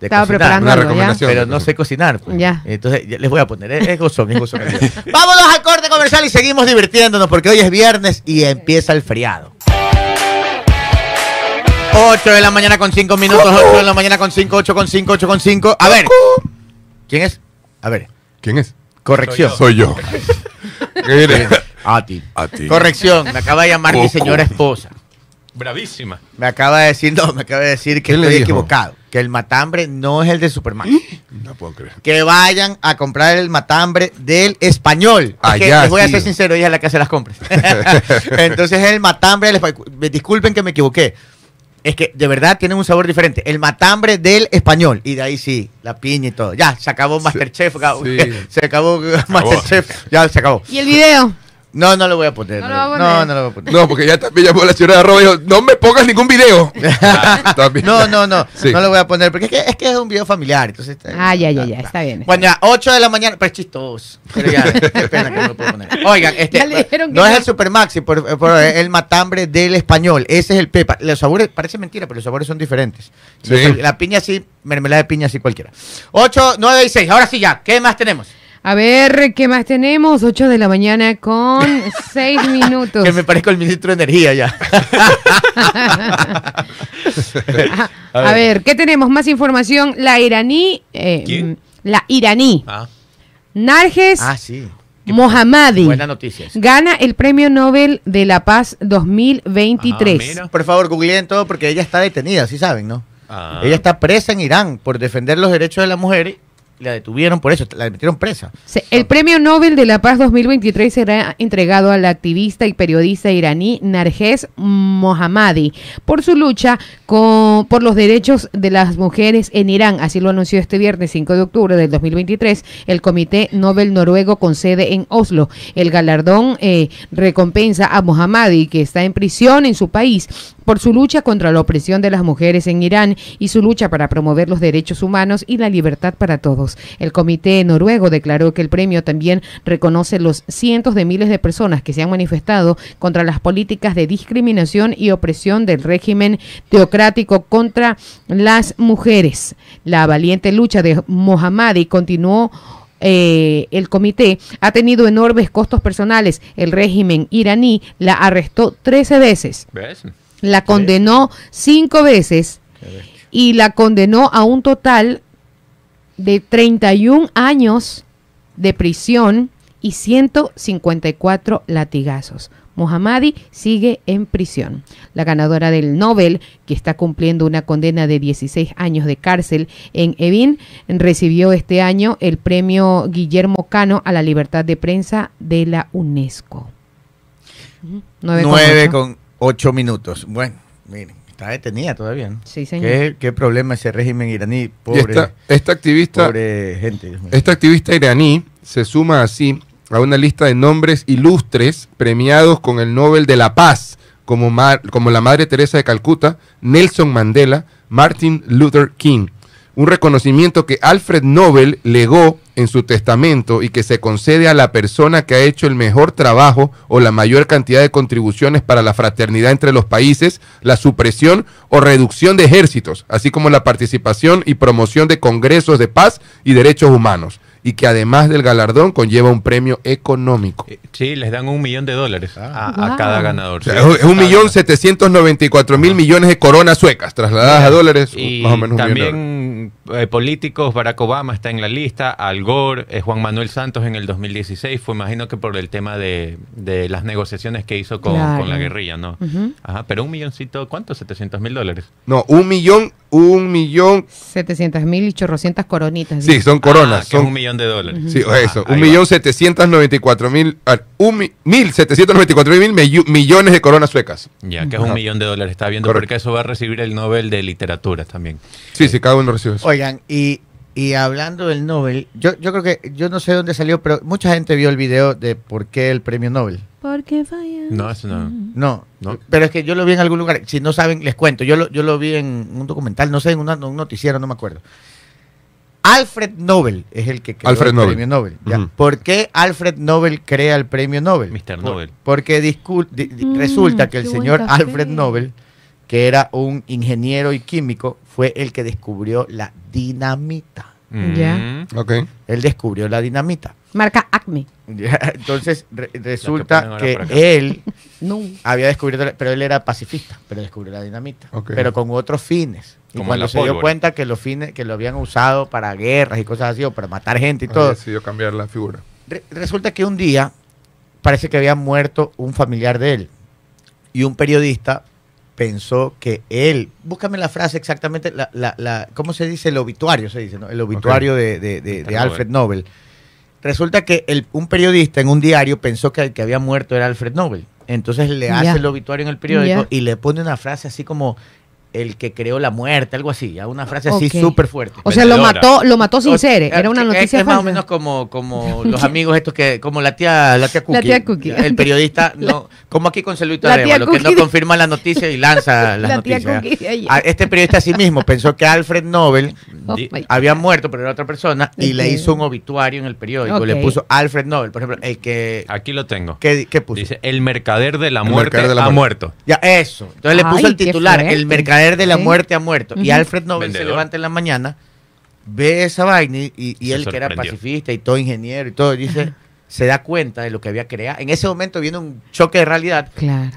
Estaba preparando pero no sé cocinar. Pues. Ya. Entonces les voy a poner, es, gozón, es gozón. Vámonos al corte comercial y seguimos divirtiéndonos porque hoy es viernes y empieza el feriado. 8 de la mañana con 5 minutos, 8 de la mañana con 5, 8 con 5, 8 con 5. A ver, ¿quién es? A ver. ¿Quién es? Corrección. Soy yo. A ti. A ti. Corrección. Me acaba de llamar mi señora esposa. Bravísima. Me acaba de decir, no, me acaba de decir que estoy equivocado. Que el matambre no es el de Superman. No puedo creer. Que vayan a comprar el matambre del español. les voy a ser sincero, ella es la que hace las compras. Entonces el matambre del español. Disculpen que me equivoqué es que de verdad tienen un sabor diferente. El matambre del español. Y de ahí sí, la piña y todo. Ya, se acabó Masterchef. Se acabó Masterchef. Ya se acabó. ¿Y el video? No, no lo voy a poner. No, no, no, lo voy a poner. No, porque ya también llamó la señora de arroba y dijo, no me pongas ningún video. no, no, no. No lo voy a poner, porque es que es, que es un video familiar. Entonces, ah, ya, ya, ya, está bien. bueno, ya, 8 de la mañana, pero es chistoso. Pero ya, qué pena que no lo puedo poner. Oigan, este, no, es el Super Maxi, por, por, el matambre del español. Ese es el pepa. Los sabores, parece mentira, pero los sabores son diferentes. La piña sí, mermelada de piña sí cualquiera. 8, 9 y 6. Ahora sí ya, ¿qué más tenemos? A ver, ¿qué más tenemos? 8 de la mañana con 6 minutos. que me parezco el ministro de Energía ya. a, ver. ¿qué tenemos? Más información. La iraní. Eh, la iraní. Ah. Narges. Ah, sí. Mohammadi Buena noticia. gana el Premio Nobel de la Paz 2023. Ah, por favor, googleen todo porque ella está detenida, sí saben, ¿no? Ah. Ella está presa en Irán por defender los derechos de la mujer la detuvieron por eso, la metieron presa. el Premio Nobel de la Paz 2023 será entregado al activista y periodista iraní Narges Mohammadi por su lucha con, por los derechos de las mujeres en Irán. Así lo anunció este viernes 5 de octubre del 2023 el Comité Nobel Noruego con sede en Oslo. El galardón eh, recompensa a Mohammadi, que está en prisión en su país por su lucha contra la opresión de las mujeres en Irán y su lucha para promover los derechos humanos y la libertad para todos. El comité noruego declaró que el premio también reconoce los cientos de miles de personas que se han manifestado contra las políticas de discriminación y opresión del régimen teocrático contra las mujeres. La valiente lucha de Mohammadi continuó eh, el comité ha tenido enormes costos personales. El régimen iraní la arrestó 13 veces la condenó cinco veces y la condenó a un total de 31 años de prisión y 154 latigazos. Mohammadi sigue en prisión. La ganadora del Nobel, que está cumpliendo una condena de 16 años de cárcel en Evin, recibió este año el premio Guillermo Cano a la libertad de prensa de la UNESCO. 9 con 8 minutos. Bueno, miren, está detenida todavía. Sí, señor. ¿Qué, problema ese régimen iraní? Pobre, esta, activista, pobre gente. Esta activista iraní se suma así a una lista de nombres ilustres premiados con el Nobel de la Paz, como, como la Madre Teresa de Calcuta, Nelson Mandela, Martin Luther King. Un reconocimiento que Alfred Nobel legó en su testamento y que se concede a la persona que ha hecho el mejor trabajo o la mayor cantidad de contribuciones para la fraternidad entre los países, la supresión o reducción de ejércitos, así como la participación y promoción de congresos de paz y derechos humanos y que además del galardón conlleva un premio económico. Eh, sí, les dan un millón de dólares ah. a, cada ganador. es un millón setecientos noventa y cuatro mil millones de coronas suecas, trasladadas a dólares, y más o menos. También eh, políticos, Barack Obama está en la lista, Al Gore, eh, Juan Manuel Santos en el 2016, fue imagino que por el tema de, las negociaciones que hizo con, la guerrilla, ¿no? Ajá, pero un milloncito, ¿cuánto? 700 mil dólares. No, un millón un millón. 700 mil y chorrocientas coronitas. Sí, son coronas. Ah, son un millón de dólares. Sí, eso. un millón setecientos noventa y cuatro mil. Un mil setecientos noventa y cuatro mil millones de coronas suecas. Ya, que es un millón de dólares. Está viendo porque eso va a recibir el Nobel de Literatura también. Sí, sí, cada uno recibe eso. Oigan, y, y hablando del Nobel, yo, yo creo que, yo no sé dónde salió, pero mucha gente vio el video de por qué el premio Nobel. Porque falla. No, eso no. no. No, Pero es que yo lo vi en algún lugar. Si no saben, les cuento. Yo lo, yo lo vi en un documental, no sé, en un noticiero, no me acuerdo. Alfred Nobel es el que creó el premio Nobel. ¿Por qué Alfred Nobel crea el premio Nobel? Mr. Nobel. porque mm, resulta que el señor Alfred Nobel, que era un ingeniero y químico, fue el que descubrió la dinamita. Ya. Ok. Él descubrió la dinamita. Marca Acme. Entonces resulta que, él había descubierto, pero él era pacifista, pero descubrió la dinamita, pero con otros fines. Y cuando se dio cuenta que los fines que lo habían usado para guerras y cosas así o para matar gente y todo, decidió cambiar la figura. resulta que un día parece que había muerto un familiar de él y un periodista pensó que él, búscame la frase exactamente, la, la, ¿cómo se dice? El obituario, se dice, ¿no? El obituario de, de, Alfred Nobel. Resulta que el, un periodista en un diario pensó que el que había muerto era Alfred Nobel. Entonces le hace el obituario en el periódico y le pone una frase así como el que creó la muerte, algo así, una frase así súper fuerte. O sea, lo mató, lo mató sin ser, era una noticia es, más o menos como, como los amigos estos que, como la tía, la tía Cookie. El periodista, no, como aquí con Celito Arevalo, que no confirma la noticia y lanza las noticias. Este periodista sí mismo pensó que Alfred Nobel oh había muerto, pero era otra persona, y le hizo un obituario en el periódico, le puso Alfred Nobel, por ejemplo, el que... Aquí lo tengo. ¿Qué, puso? Dice, el mercader de la muerte ha muerto. Ya, eso. Entonces le puso el titular, el mercader de la muerte a muerto. Y Alfred Nobel se levanta en la mañana, ve esa vaina y, él que era pacifista y todo ingeniero y todo, dice, se da cuenta de lo que había creado. En ese momento viene un choque de realidad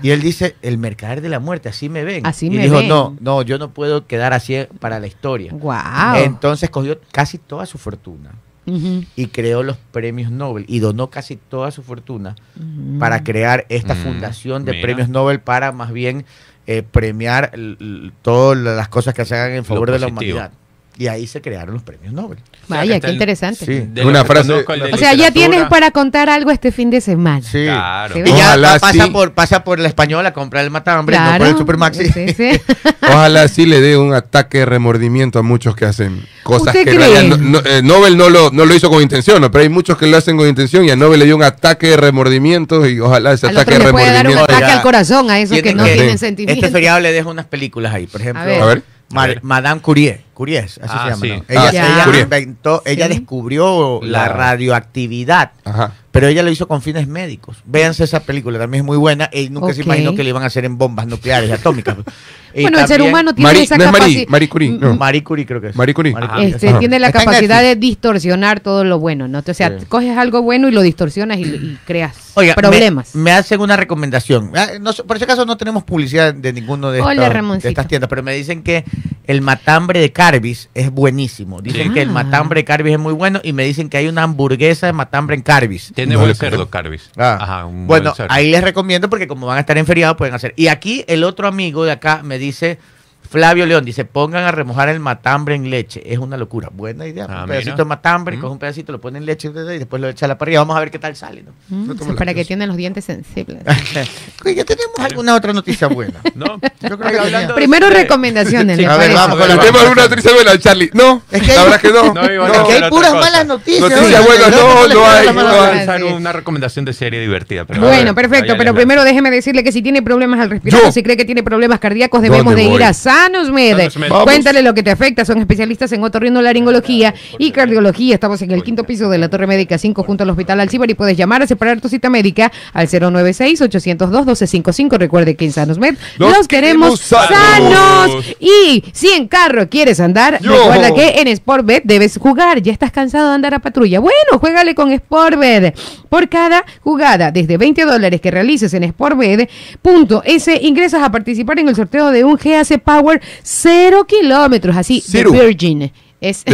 y él dice, el mercader de la muerte, así me ven. Así y me dijo, no, no, yo no puedo quedar así para la historia. Entonces cogió casi toda su fortuna. y creó los premios Nobel y donó casi toda su fortuna para crear esta fundación de premios Nobel para más bien eh, premiar todas las cosas que se hagan en favor de la humanidad. Y ahí se crearon los premios Nobel. Vaya, qué interesante. Sí. Una frase. O sea, ya tienes para contar algo este fin de semana. Sí. Claro. Y ya pasa, por, pasa por la española a comprar el matambre, no por el Supermaxi. Sí, Ojalá sí le dé un ataque de remordimiento a muchos que hacen cosas que eh, Nobel no lo, no lo hizo con intención, pero hay muchos que lo hacen con intención y a Nobel le dio un ataque de remordimiento y ojalá ese ataque de remordimiento. Le puede dar un ataque al corazón a esos que no tienen sentimientos. Este feriado le dejo unas películas ahí, por ejemplo. A ver. Madame Curie, Curie, así ah, se llama. Ella, ah, inventó, ella descubrió la radioactividad, pero ella lo hizo con fines médicos. Véanse esa película, también es muy buena. Y nunca se imaginó que le iban a hacer en bombas nucleares atómicas. bueno, el ser humano tiene esa capacidad. Marie, Curie, no. Marie Curie creo que es. Marie Curie. Este, tiene la capacidad de distorsionar todo lo bueno, ¿no? O sea, coges algo bueno y lo distorsionas y, creas problemas. Me, hacen una recomendación. Ah, por ese caso no tenemos publicidad de ninguno de, de estas tiendas, pero me dicen que el matambre de Carbis es buenísimo. Dicen que el matambre de Carbis es muy bueno y me dicen que hay una hamburguesa de matambre en Carbis. Tiene buen cerdo Carbis. Ah. bueno, ahí les recomiendo porque como van a estar en feriado pueden hacer. Y aquí el otro amigo de acá me dice Flavio León dice, pongan a remojar el matambre en leche. Es una locura. Buena idea. Ah, un pedacito de matambre, mm. coge un pedacito, lo pone en leche y después lo echa a la parrilla. Vamos a ver qué tal sale. ¿no? Mm, para que tienen los dientes sensibles. ya tenemos alguna otra noticia buena. no. Yo creo que hablando Primero recomendaciones. a ver, vamos. ¿Tenemos alguna noticia buena, Charlie? No. Es que hay, la verdad que no. no, que hay puras malas noticias. Noticias buenas, no, no hay. No hay. una recomendación de serie divertida. bueno, perfecto. Pero primero déjeme decirle que si tiene problemas al respirar si cree que tiene problemas cardíacos, debemos de ir a Sanos Med. Cuéntale lo que te afecta. Son especialistas en otorrinolaringología y cardiología. Estamos en el quinto piso de la Torre Médica 5 junto al Hospital Alcibar y puedes llamar a separar tu cita médica al 096-802-1255. Recuerde que en Sanos Med los, queremos sanos. Y si en carro quieres andar, recuerda que en Sportbet debes jugar. Ya estás cansado de andar a patrulla. Bueno, juégale con Sportbet. Por cada jugada, desde 20 dólares que realices en Sportbet.es, ingresas a participar en el sorteo de un GAC Power cero kilómetros, así, de Virgin. Es,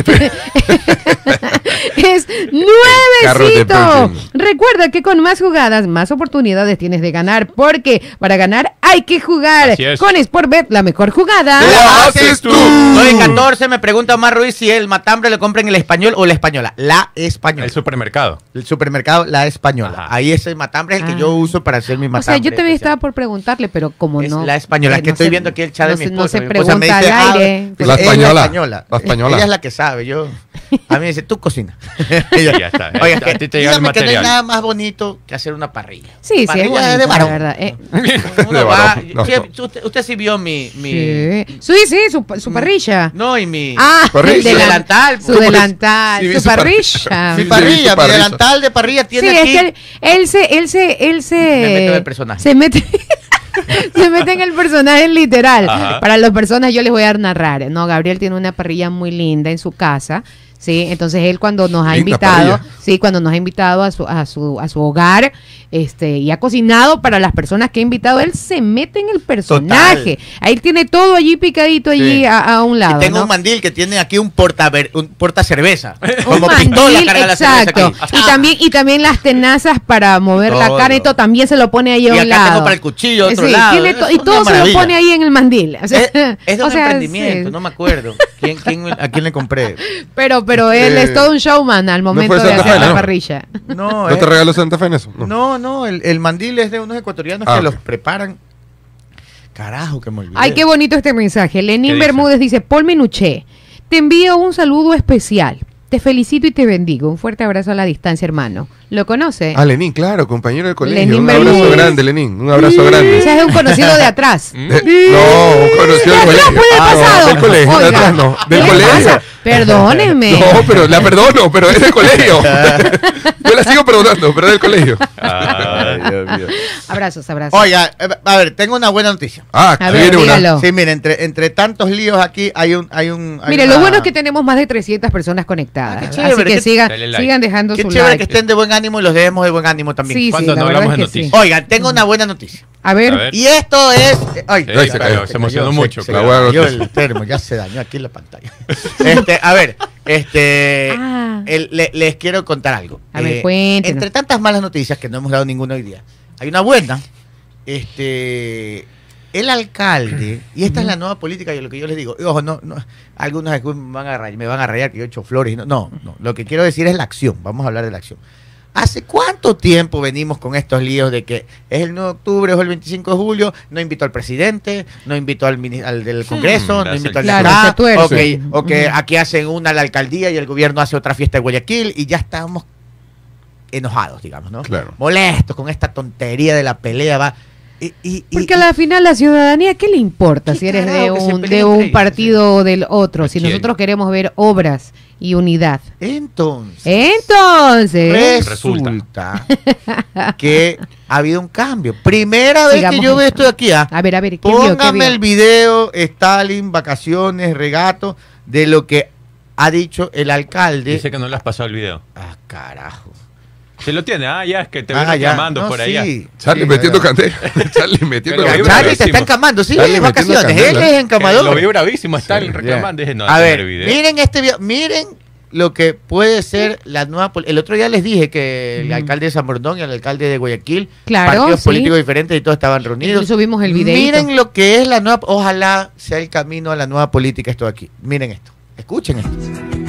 es nuevecito. Recuerda que con más jugadas, más oportunidades tienes de ganar, porque para ganar hay que jugar. Con Sportbet, la mejor jugada. La haces tú. 914 me pregunta Omar Ruiz si el matambre lo compra en el español o la española. La española. El supermercado. El supermercado, la española. Ahí es el matambre, el que yo ah. uso para hacer mi matambre. O sea, yo te estaba por preguntarle, pero como no. La española, que estoy viendo aquí el chat de mi esposa. No se pregunta al ah, aire. Pues la española. La española. Ella es la que sabe, yo. A mí me dice, tú cocina. ya está. Oiga, que, te dígame que no hay nada más bonito que hacer una parrilla. Sí, sí, es bonito, de varón. La verdad. Eh. usted, sí vio mi... mi sí, sí, su, su, parrilla. No, y mi... Ah, parrilla. delantal. Su delantal, su, parrilla. Mi parrilla, mi delantal de parrilla tiene Sí, aquí. es que él, se... Él se, él se me mete en el personaje. Se mete... se mete en el personaje literal. Para las personas yo les voy a narrar. No, Gabriel tiene una parrilla muy linda en su casa. Sí, entonces él cuando nos ha invitado, sí, cuando nos ha invitado a su, a su, a su hogar, este, y ha cocinado para las personas que ha invitado, él se mete en el personaje. Ahí tiene todo allí picadito allí a, un lado. Y tengo un mandil que tiene aquí un porta un porta cerveza. como pistola exacto. Y también, y también las tenazas para mover la carne, todo también se lo pone ahí a un lado. Tengo para el cuchillo otro lado. y todo se lo pone ahí en el mandil. es, es de un emprendimiento, no me acuerdo. ¿Quién, quién, ¿A quién le compré? Pero pero él es todo un showman al momento de hacer la parrilla. No, te regaló Santa Fe en eso? No, no, el, mandil es de unos ecuatorianos ah, que los preparan. Carajo, que me olvidé. Ay, qué bonito este mensaje. Lenín Bermúdez dice, Paul Menuché, te envío un saludo especial. Te felicito y te bendigo. Un fuerte abrazo a la distancia, hermano. ¿Lo conoce? Ah, Lenín, claro, compañero del colegio. un abrazo grande, Lenín. Un abrazo grande. Ese es un conocido de atrás. no, un conocido del colegio. puede ah, pasado. del colegio, de atrás no. Del colegio. Perdóneme. No, pero la perdono, pero es del colegio. Yo la sigo perdonando, pero es del colegio. Ay, Dios mío. Abrazos, abrazos. Oiga, eh, a ver, tengo una buena noticia. Ah, a ver, viene una. Sí, mire, entre, entre tantos líos aquí hay un... Hay un mire, lo bueno es que tenemos más de 300 personas conectadas. Ah, chévere, así que, sigan, sigan dejando qué su chévere que estén de buen ánimo y los dejemos de buen ánimo también. Sí, Cuando no hablamos de noticias. Oiga, tengo una buena noticia. A ver. Y esto es. Ay, se, cayó, se emocionó mucho. Se, el termo, ya se dañó aquí en la pantalla. Este, a ver, este, ah. les quiero contar algo. A ver, eh, Entre tantas malas noticias que no hemos dado ninguna hoy día, hay una buena. Este, el alcalde, y esta es la nueva política y lo que yo les digo, ojo, no, no algunos me van, a rayar, me van a rayar que yo he hecho flores. No, no, no, lo que quiero decir es la acción. Vamos a hablar de la acción. ¿Hace cuánto tiempo venimos con estos líos de que es el 9 de octubre o el 25 de julio? No invitó al presidente, no invitó al, del Congreso, no invitó al claro, o que aquí hacen una la alcaldía y el gobierno hace otra fiesta de Guayaquil y ya estamos enojados, digamos, ¿no? Claro. Molestos con esta tontería de la pelea, va. Y, Porque a la final la ciudadanía, ¿qué le importa si eres de un, de un partido o del otro? Si nosotros queremos ver obras y unidad. Entonces. Entonces. Resulta que ha habido un cambio. Primera vez que yo veo esto de aquí. ¿ah? A ver, a ver. Póngame el video, Stalin, vacaciones, regato, de lo que ha dicho el alcalde. Dice que no le has pasado el video. Ah, carajo. Si lo tiene, ah, ya es que te ah, ven llamando por allá. Charlie metiendo candela. Charlie metiendo candela. Charlie te está encamando, sí, en vacaciones. Él es encamador. Lo vi bravísimo, está el reclamando. Dije, no, a ver, miren este video, miren lo que puede ser la nueva. El otro día les dije que el alcalde de San Bordón y el alcalde de Guayaquil, partidos políticos diferentes y todos estaban reunidos. Subimos el video. Miren lo que es la nueva. Ojalá sea el camino a la nueva política esto aquí. Miren esto. Escuchen esto.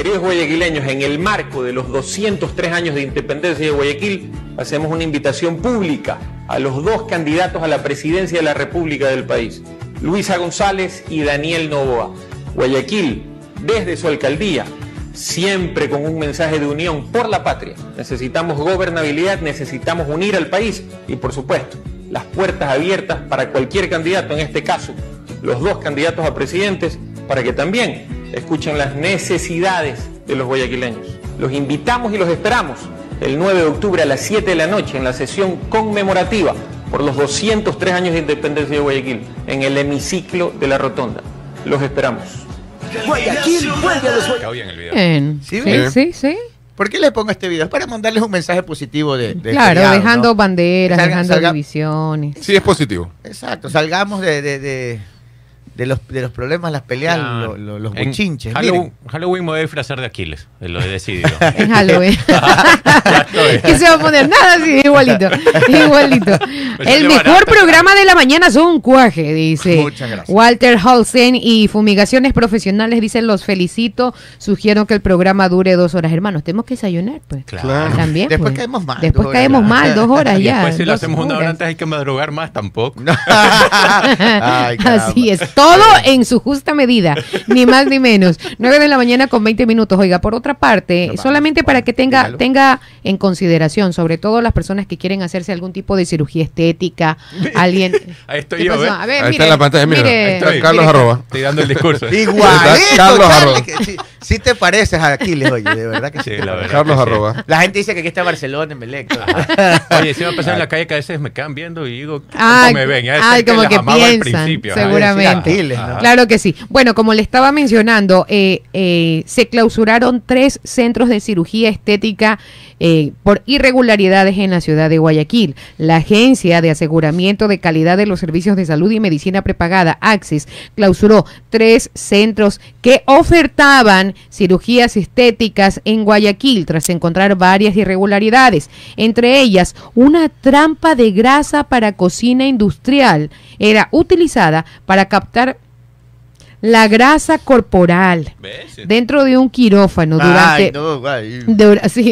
Queridos guayaquileños, en el marco de los 203 años de independencia de Guayaquil, hacemos una invitación pública a los dos candidatos a la presidencia de la República del país, Luisa González y Daniel Novoa. Guayaquil, desde su alcaldía, siempre con un mensaje de unión por la patria. Necesitamos gobernabilidad, necesitamos unir al país y, por supuesto, las puertas abiertas para cualquier candidato, en este caso, los dos candidatos a presidentes, para que también escuchen las necesidades de los guayaquileños. Los invitamos y los esperamos el 9 de octubre a las 7 de la noche en la sesión conmemorativa por los 203 años de independencia de Guayaquil en el hemiciclo de la Rotonda. Los esperamos. Guayaquil vuelve a los ¿Sí, sí, sí, ¿Por qué les pongo este video? Es para mandarles un mensaje positivo de, Claro, dejando banderas, dejando divisiones. Sí, es positivo. Exacto, salgamos de de los, de los problemas, las peleas, los buchinches. Halloween, Halloween, me voy a disfrazar de Aquiles, lo he decidido. en Halloween. ¿Qué se va a poner? Nada así, igualito. Igualito. Pues el mejor programa de la mañana son cuaje, dice. Muchas gracias. Walter Holstein y Fumigaciones Profesionales dicen, los felicito, sugiero que el programa dure dos horas. Hermanos, tenemos que desayunar, pues. Claro. También. Después pues. caemos mal. Después caemos mal, dos horas ya. Después si lo hacemos una hora antes hay que madrugar más tampoco. Así es. Todo todo en su justa medida, ni más ni menos. 9 de la mañana con 20 minutos. Oiga, por otra parte, solamente para que tenga, tenga en consideración, sobre todo las personas que quieren hacerse algún tipo de cirugía estética, alguien... Ahí estoy yo, A ver, Ahí está en la pantalla, mire, Carlos Arroba. Estoy dando el discurso. Igual. Carlos Arroba. Sí, te pareces a Aquiles, oye, de verdad que sí. la verdad Carlos Arroba. La gente dice que aquí está Barcelona, en Melec. Oye, si me pasar en la calle que a veces me quedan viendo y digo, ¿cómo me ven? Ay, como que, piensan, seguramente. Claro que sí. Bueno, como le estaba mencionando, eh, eh, se clausuraron tres centros de cirugía estética eh, por irregularidades en la ciudad de Guayaquil. La Agencia de Aseguramiento de Calidad de los Servicios de Salud y Medicina Prepagada, AXIS, clausuró tres centros que ofertaban cirugías estéticas en Guayaquil tras encontrar varias irregularidades, entre ellas una trampa de grasa para cocina industrial. Era utilizada para captar la grasa corporal dentro de un quirófano durante,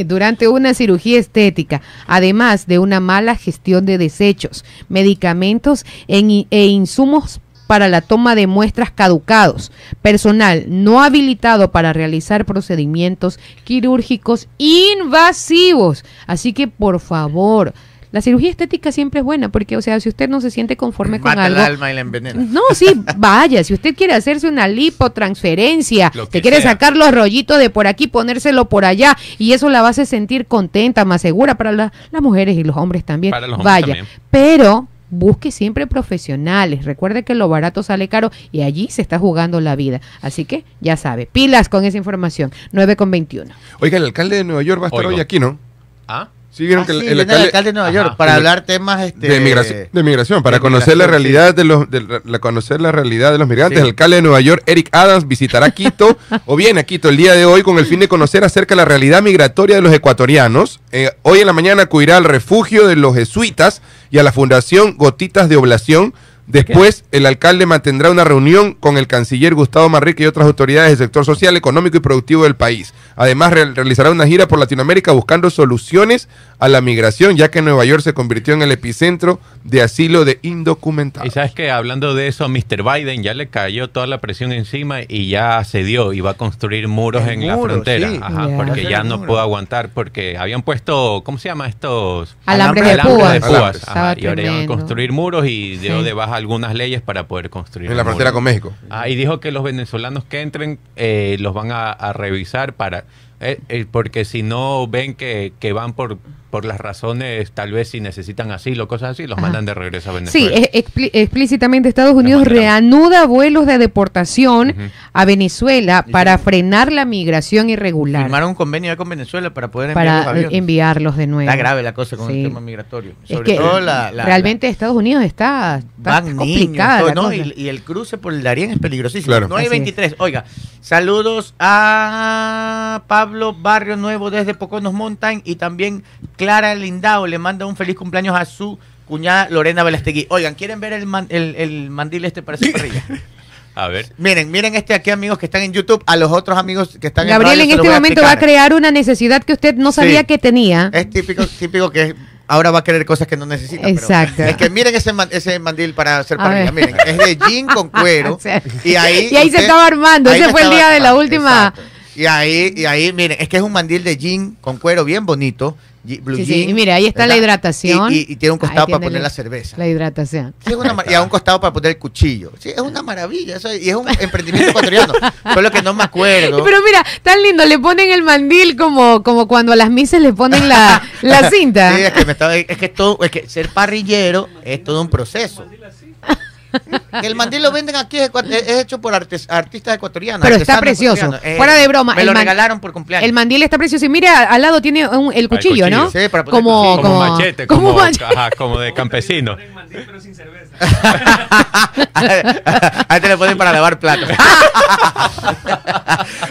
durante una cirugía estética, además de una mala gestión de desechos, medicamentos e insumos para la toma de muestras caducados, personal no habilitado para realizar procedimientos quirúrgicos invasivos. Así que por favor, la cirugía estética siempre es buena porque, o sea, si usted no se siente conforme con algo. el alma y la envenena. No, sí, vaya. Si usted quiere hacerse una lipotransferencia, que, quiere sacar los rollitos de por aquí, ponérselo por allá, y eso la va a hacer sentir contenta, más segura para las mujeres y los hombres también. Para los hombres vaya. Pero busque siempre profesionales. Recuerde que lo barato sale caro y allí se está jugando la vida. Así que ya sabe, pilas con esa información. 9 con 21. Oiga, el alcalde de Nueva York va a estar hoy aquí, ¿no? ¿Ah? Sí, vieron ah, que el, alcalde, de Nueva York para hablar temas este, de migración, para conocer la realidad de los la, conocer la realidad de los migrantes. El alcalde de Nueva York, Eric Adams, visitará Quito o viene a Quito el día de hoy con el fin de conocer acerca de la realidad migratoria de los ecuatorianos. Eh, hoy en la mañana acudirá al refugio de los jesuitas y a la Fundación Gotitas de Oblación Después, el alcalde mantendrá una reunión con el canciller Gustavo Marrique y otras autoridades del sector social, económico y productivo del país. Además, realizará una gira por Latinoamérica buscando soluciones a la migración, ya que Nueva York se convirtió en el epicentro de asilo de indocumentados. Y sabes que hablando de eso, a Mr. Biden ya le cayó toda la presión encima y ya cedió y va a construir muros en la frontera. Ajá, porque ya no pudo aguantar, porque habían puesto, ¿cómo se llama estos? Alambres de púas. y ahora iban a construir muros y dio de baja algunas leyes para poder construir. En la frontera con México. Ah, y dijo que los venezolanos que entren eh, los van a, revisar para Eh, eh, porque si no ven que, que van por por las razones, tal vez si necesitan asilo, o cosas así, los mandan de regreso a Venezuela. Sí, explícitamente Estados Unidos reanuda vuelos de deportación a Venezuela para frenar la migración irregular. Firmaron un convenio con Venezuela para poder enviarlos de nuevo. Está grave la cosa con el tema migratorio. Sobre todo la, realmente Estados Unidos está, está complicada. y, el cruce por el Darién es peligrosísimo. No hay 23. Oiga, saludos a Pablo Barrio Nuevo desde Poconos Mountain y también Clara Lindao le manda un feliz cumpleaños a su cuñada Lorena Velastegui. Oigan, ¿quieren ver el, el, mandil este para su parrilla? A ver. Miren, miren este aquí, amigos que están en YouTube, a los otros amigos que están Gabriel, en Gabriel, en este momento va a crear una necesidad que usted no sabía que tenía. Es típico, típico que ahora va a querer cosas que no necesita. Exacto. es que miren ese, ese mandil para hacer parrilla. Miren, es de jean con cuero. y ahí, y ahí se estaba armando. Ese fue el día de la última. Y ahí, y ahí, miren, es que es un mandil de jean con cuero bien bonito sí, Y mire, ahí está la hidratación. Y, tiene un costado para poner la, cerveza. La hidratación. y a un costado para poner el cuchillo. Sí, es una maravilla. y es un emprendimiento ecuatoriano. Solo que no me acuerdo. Pero mira, tan lindo. Le ponen el mandil como, como cuando a las mises le ponen la, cinta. Sí, es que, me estaba, es que todo, es que ser parrillero es todo un proceso el mandil lo venden aquí, es, hecho por artistas ecuatorianos. Pero está precioso. Eh, Fuera de broma. Me lo regalaron por cumpleaños. El mandil está precioso. Y mire, al lado tiene el, cuchillo, ¿no? Sí, para como, como, machete, como, como, de campesino. Ahí te lo ponen para lavar platos.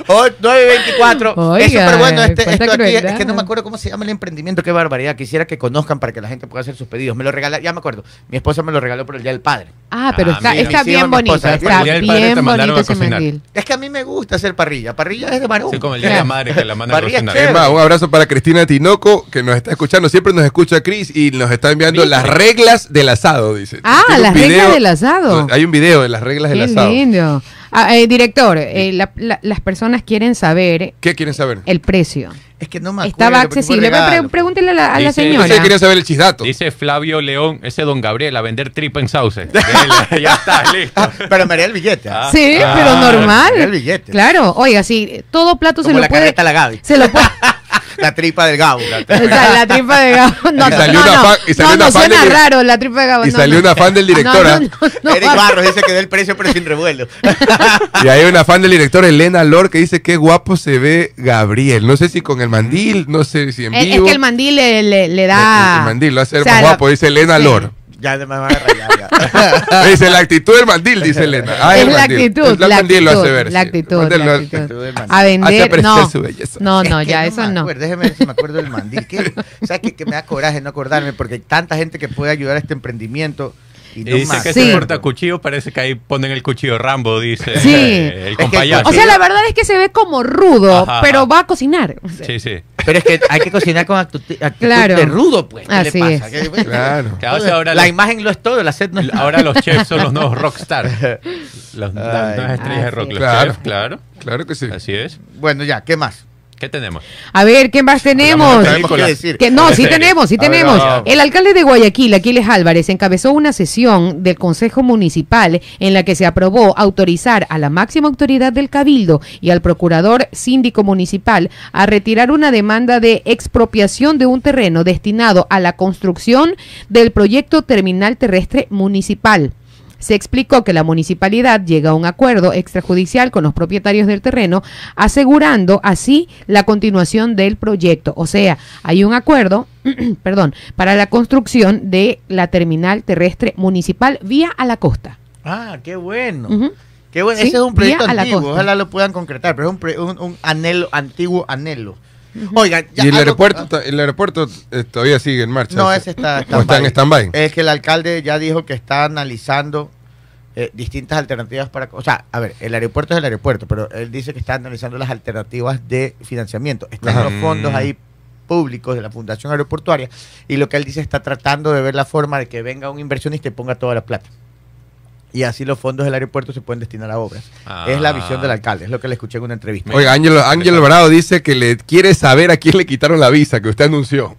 9.24. Es súper bueno este, esto aquí. Es que no me acuerdo cómo se llama el emprendimiento. Qué barbaridad. Quisiera que conozcan para que la gente pueda hacer sus pedidos. Me lo regalaron, ya me acuerdo. Mi esposa me lo regaló por el Día del Padre. Ah, pero está, está bien bonito. Está bien bonito ese mandil. Es que a mí me gusta hacer parrilla. Parrilla es de varón. Sí, como el Día de la Madre que la manda a cocinar. Es más, un abrazo para Cristina Tinoco, que nos está escuchando. Siempre nos escucha Cris y nos está enviando las reglas del asado, dice. Ah, las reglas del asado. Hay un video de las reglas del asado. lindo. Ah, eh, director, eh, las personas quieren saber. ¿Qué quieren saber? El precio. Es que no me Estaba accesible. pregúntele a la, a la señora. Quería saber el chisdato. Dice Flavio León, ese don Gabriel, a vender tripa en sauce. ya está, listo. pero me haría el billete. ¿ah? Sí, ah. pero normal. el billete. Claro, oiga, sí, todo plato se lo puede. La Gaby. Se lo puede. la tripa del Gabo. La tripa, del Gabo. No, y salió no, una no, y salió no, no suena raro la tripa de Gabo. Y salió una fan del director. Eric Barros dice que dé el precio pero sin revuelo. y hay una fan del director, Elena Lor, que dice qué guapo se ve Gabriel. No sé si con el mandil, no sé si en vivo. Es que el mandil le, le, da... El, mandil lo hace más guapo, dice Elena Lor. Ya me van a rayar. Ya. dice la actitud del mandil, dice Elena. Ah, es la actitud. la, mandil lo hace ver. La actitud. La actitud. A vender. No, su belleza. no, no, ya eso no. déjeme ver si me acuerdo del mandil. ¿Qué? ¿Sabes qué? Que me da coraje no acordarme porque hay tanta gente que puede ayudar a este emprendimiento. Y, dice que sí. corta cuchillo, parece que ahí ponen el cuchillo Rambo, dice sí. el compañero. O sea, la verdad es que se ve como rudo, pero va a cocinar. Sí, sí. Pero es que hay que cocinar con actitud, de rudo, pues. ¿Qué le pasa? claro. la, imagen lo es todo, la sed no es Ahora los chefs son los nuevos rockstar. Los, nuevas estrellas de rock. Claro. claro. Claro que sí. Así es. Bueno, ya, ¿qué más? ¿Qué tenemos? A ver, ¿qué más tenemos? No, sí tenemos, sí tenemos. El alcalde de Guayaquil, Aquiles Álvarez, encabezó una sesión del Consejo Municipal en la que se aprobó autorizar a la máxima autoridad del Cabildo y al procurador síndico municipal a retirar una demanda de expropiación de un terreno destinado a la construcción del proyecto terminal terrestre municipal. Se explicó que la municipalidad llega a un acuerdo extrajudicial con los propietarios del terreno, asegurando así la continuación del proyecto. O sea, hay un acuerdo, perdón, para la construcción de la terminal terrestre municipal vía a la costa. Ah, qué bueno. Qué bueno. Ese es un proyecto antiguo, ojalá lo puedan concretar, pero es un, anhelo, antiguo anhelo. Oiga, ¿Y el aeropuerto, el aeropuerto eh, todavía sigue en marcha? No, ese está, está en stand-by. Es que el alcalde ya dijo que está analizando eh, distintas alternativas para... O sea, a ver, el aeropuerto es el aeropuerto, pero él dice que está analizando las alternativas de financiamiento. Están los fondos ahí públicos de la Fundación Aeroportuaria y lo que él dice está tratando de ver la forma de que venga un inversionista y ponga toda la plata y así los fondos del aeropuerto se pueden destinar a obras. Es la visión del alcalde, es lo que le escuché en una entrevista. Oiga, Ángel, Ángel Alvarado dice que le quiere saber a quién le quitaron la visa, que usted anunció.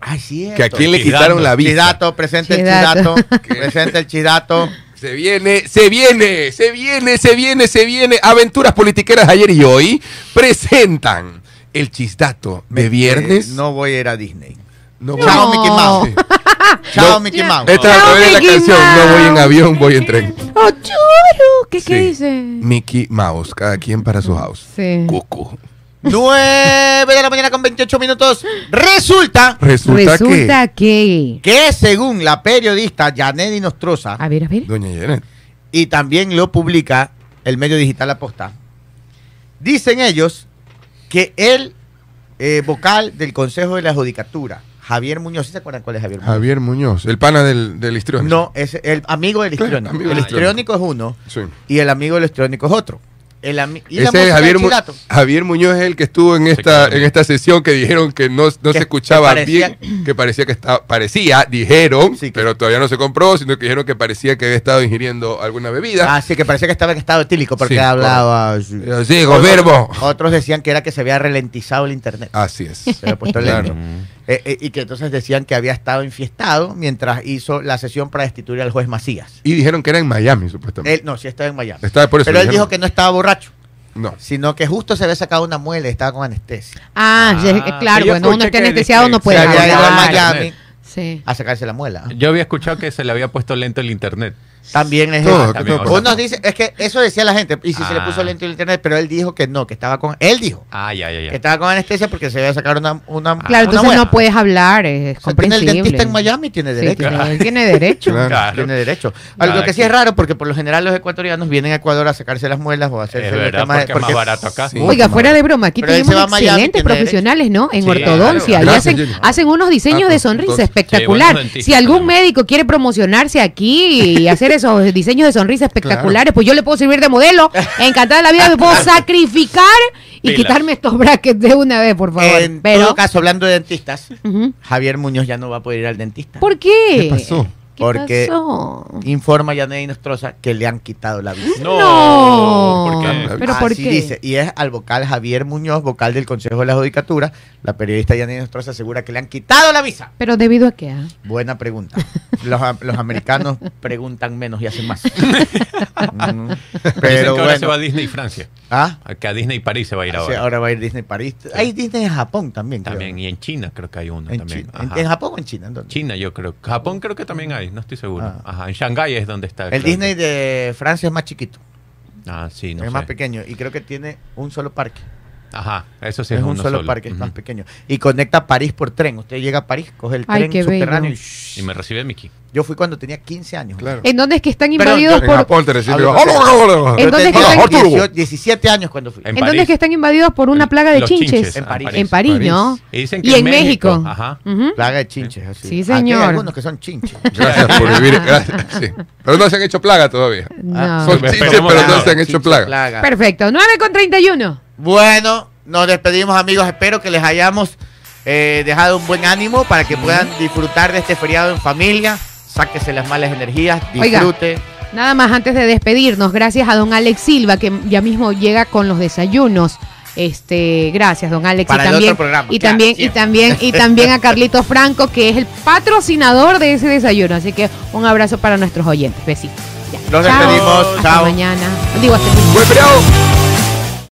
Ay, sí. Que a quién le quitaron la visa. Chidato, presente el chidato. presente el chidato. Se viene, se viene, se viene, se viene, se viene. Aventuras politiqueras ayer y hoy presentan el chisdato de viernes. no voy a ir a Disney. No, Chao, Mickey Mouse. Chao, Mickey Mouse. Esta es la canción. No voy en avión, voy en tren. ¡Oh, churo! ¿Qué, ¿Qué dice? Mickey Mouse. Cada quien para su house. Sí. Cucu. 9 de la mañana con 28 minutos. Resulta. Resulta, que, que. según la periodista Janet Nostroza. A ver, a ver. Doña Janet. Y también lo publica el medio digital Aposta. Dicen ellos que el eh, vocal del Consejo de la Judicatura, Javier Muñoz, ¿se acuerdan cuál es Javier Muñoz? Javier Muñoz, el pana del, del histriónico. No, es el amigo del histriónico. el histriónico es uno y el amigo del histriónico es otro. El Ese es Javier, Javier Muñoz es el que estuvo en esta, en esta sesión que dijeron que no, no se escuchaba bien, que parecía que estaba, parecía, dijeron, pero todavía no se compró, sino que dijeron que parecía que había estado ingiriendo alguna bebida. Ah, sí, que parecía que estaba en estado etílico porque hablaba. Sí, verbo. Otros decían que era que se había ralentizado el internet. Así es. Se había puesto el eh, eh, y que entonces decían que había estado infiestado mientras hizo la sesión para destituir al juez Macías. Y dijeron que era en Miami, supuestamente. Él, no, sí estaba en Miami. Estaba por eso Pero él dijo que no estaba borracho. No. Sino que justo se había sacado una muela y estaba con anestesia. Ah, ah claro, cuando uno está anestesiado no puede se había ido a Miami a sacarse la muela. Yo había escuchado que se le había puesto lento el internet. También es todo, Uno dice, es que eso decía la gente, y si se le puso ah. lento el internet, pero él dijo que no, que estaba con, él dijo ah, ya, ya, ya. que estaba con anestesia porque se iba a sacar una, una Claro, entonces no puedes hablar, es comprensible. el dentista en Miami tiene derecho. él tiene derecho. Tiene derecho. Lo que sí es raro, porque por lo general los ecuatorianos vienen a Ecuador a sacarse las muelas o a hacerse el tema porque, es más barato acá. Oiga, fuera de broma, aquí tenemos excelentes profesionales, ¿no? En ortodoncia. Y hacen, hacen unos diseños de sonrisa espectacular. Si algún médico quiere promocionarse aquí y hacer esos diseños de sonrisa espectaculares, pues yo le puedo servir de modelo. Encantada de la vida, me puedo sacrificar y quitarme estos brackets de una vez, por favor. En todo caso, hablando de dentistas, Javier Muñoz ya no va a poder ir al dentista. ¿Por qué? ¿Qué pasó? Porque informa Yaney Nostroza que le han quitado la visa. No, ¿Por qué? ¿Pero por qué? dice, y es al vocal Javier Muñoz, vocal del Consejo de la Judicatura, la periodista Yaney Nostroza asegura que le han quitado la visa. ¿Pero debido a qué? Ah? Buena pregunta. Los, americanos preguntan menos y hacen más. Mm. Pero que ahora se va a Disney Francia. ¿Ah? Que a Disney París se va a ir ahora. Sí, ahora va a ir Disney París. Hay Disney en Japón también. También, y en China creo que hay uno en también. ¿En, Japón o en China? China yo creo. Japón creo que también hay, no estoy seguro. Ah. Ajá, en Shanghái es donde está. El Disney de Francia es más chiquito. Ah, sí, no Es más pequeño y creo que tiene un solo parque. Ajá, eso sí es, un solo, parque, es más pequeño. Y conecta París por tren. Usted llega a París, coge el tren subterráneo y, me recibe Mickey. Yo fui cuando tenía 15 años. Claro. ¿En dónde es que están invadidos por...? En recibe. ¿En dónde es que están... 17 años cuando fui. ¿En, dónde es que están invadidos por una plaga de chinches? En París. En París, ¿no? Y, dicen que en México. Ajá. Plaga de chinches. Así. Sí, señor. Hay algunos que son chinches. Gracias por vivir. Gracias. Sí. Pero no se han hecho plaga todavía. No. Son chinches, pero no se han hecho plaga. Perfecto. 9 con 31. Bueno nos despedimos amigos, espero que les hayamos eh, dejado un buen ánimo para que puedan disfrutar de este feriado en familia, sáquese las malas energías, disfrute. nada más antes de despedirnos, gracias a don Alex Silva que ya mismo llega con los desayunos. Este, gracias, don Alex. y también, y también, y también, y también a Carlito Franco, que es el patrocinador de ese desayuno. Así que un abrazo para nuestros oyentes. Besitos. Nos despedimos. Chao. mañana. Digo, hasta.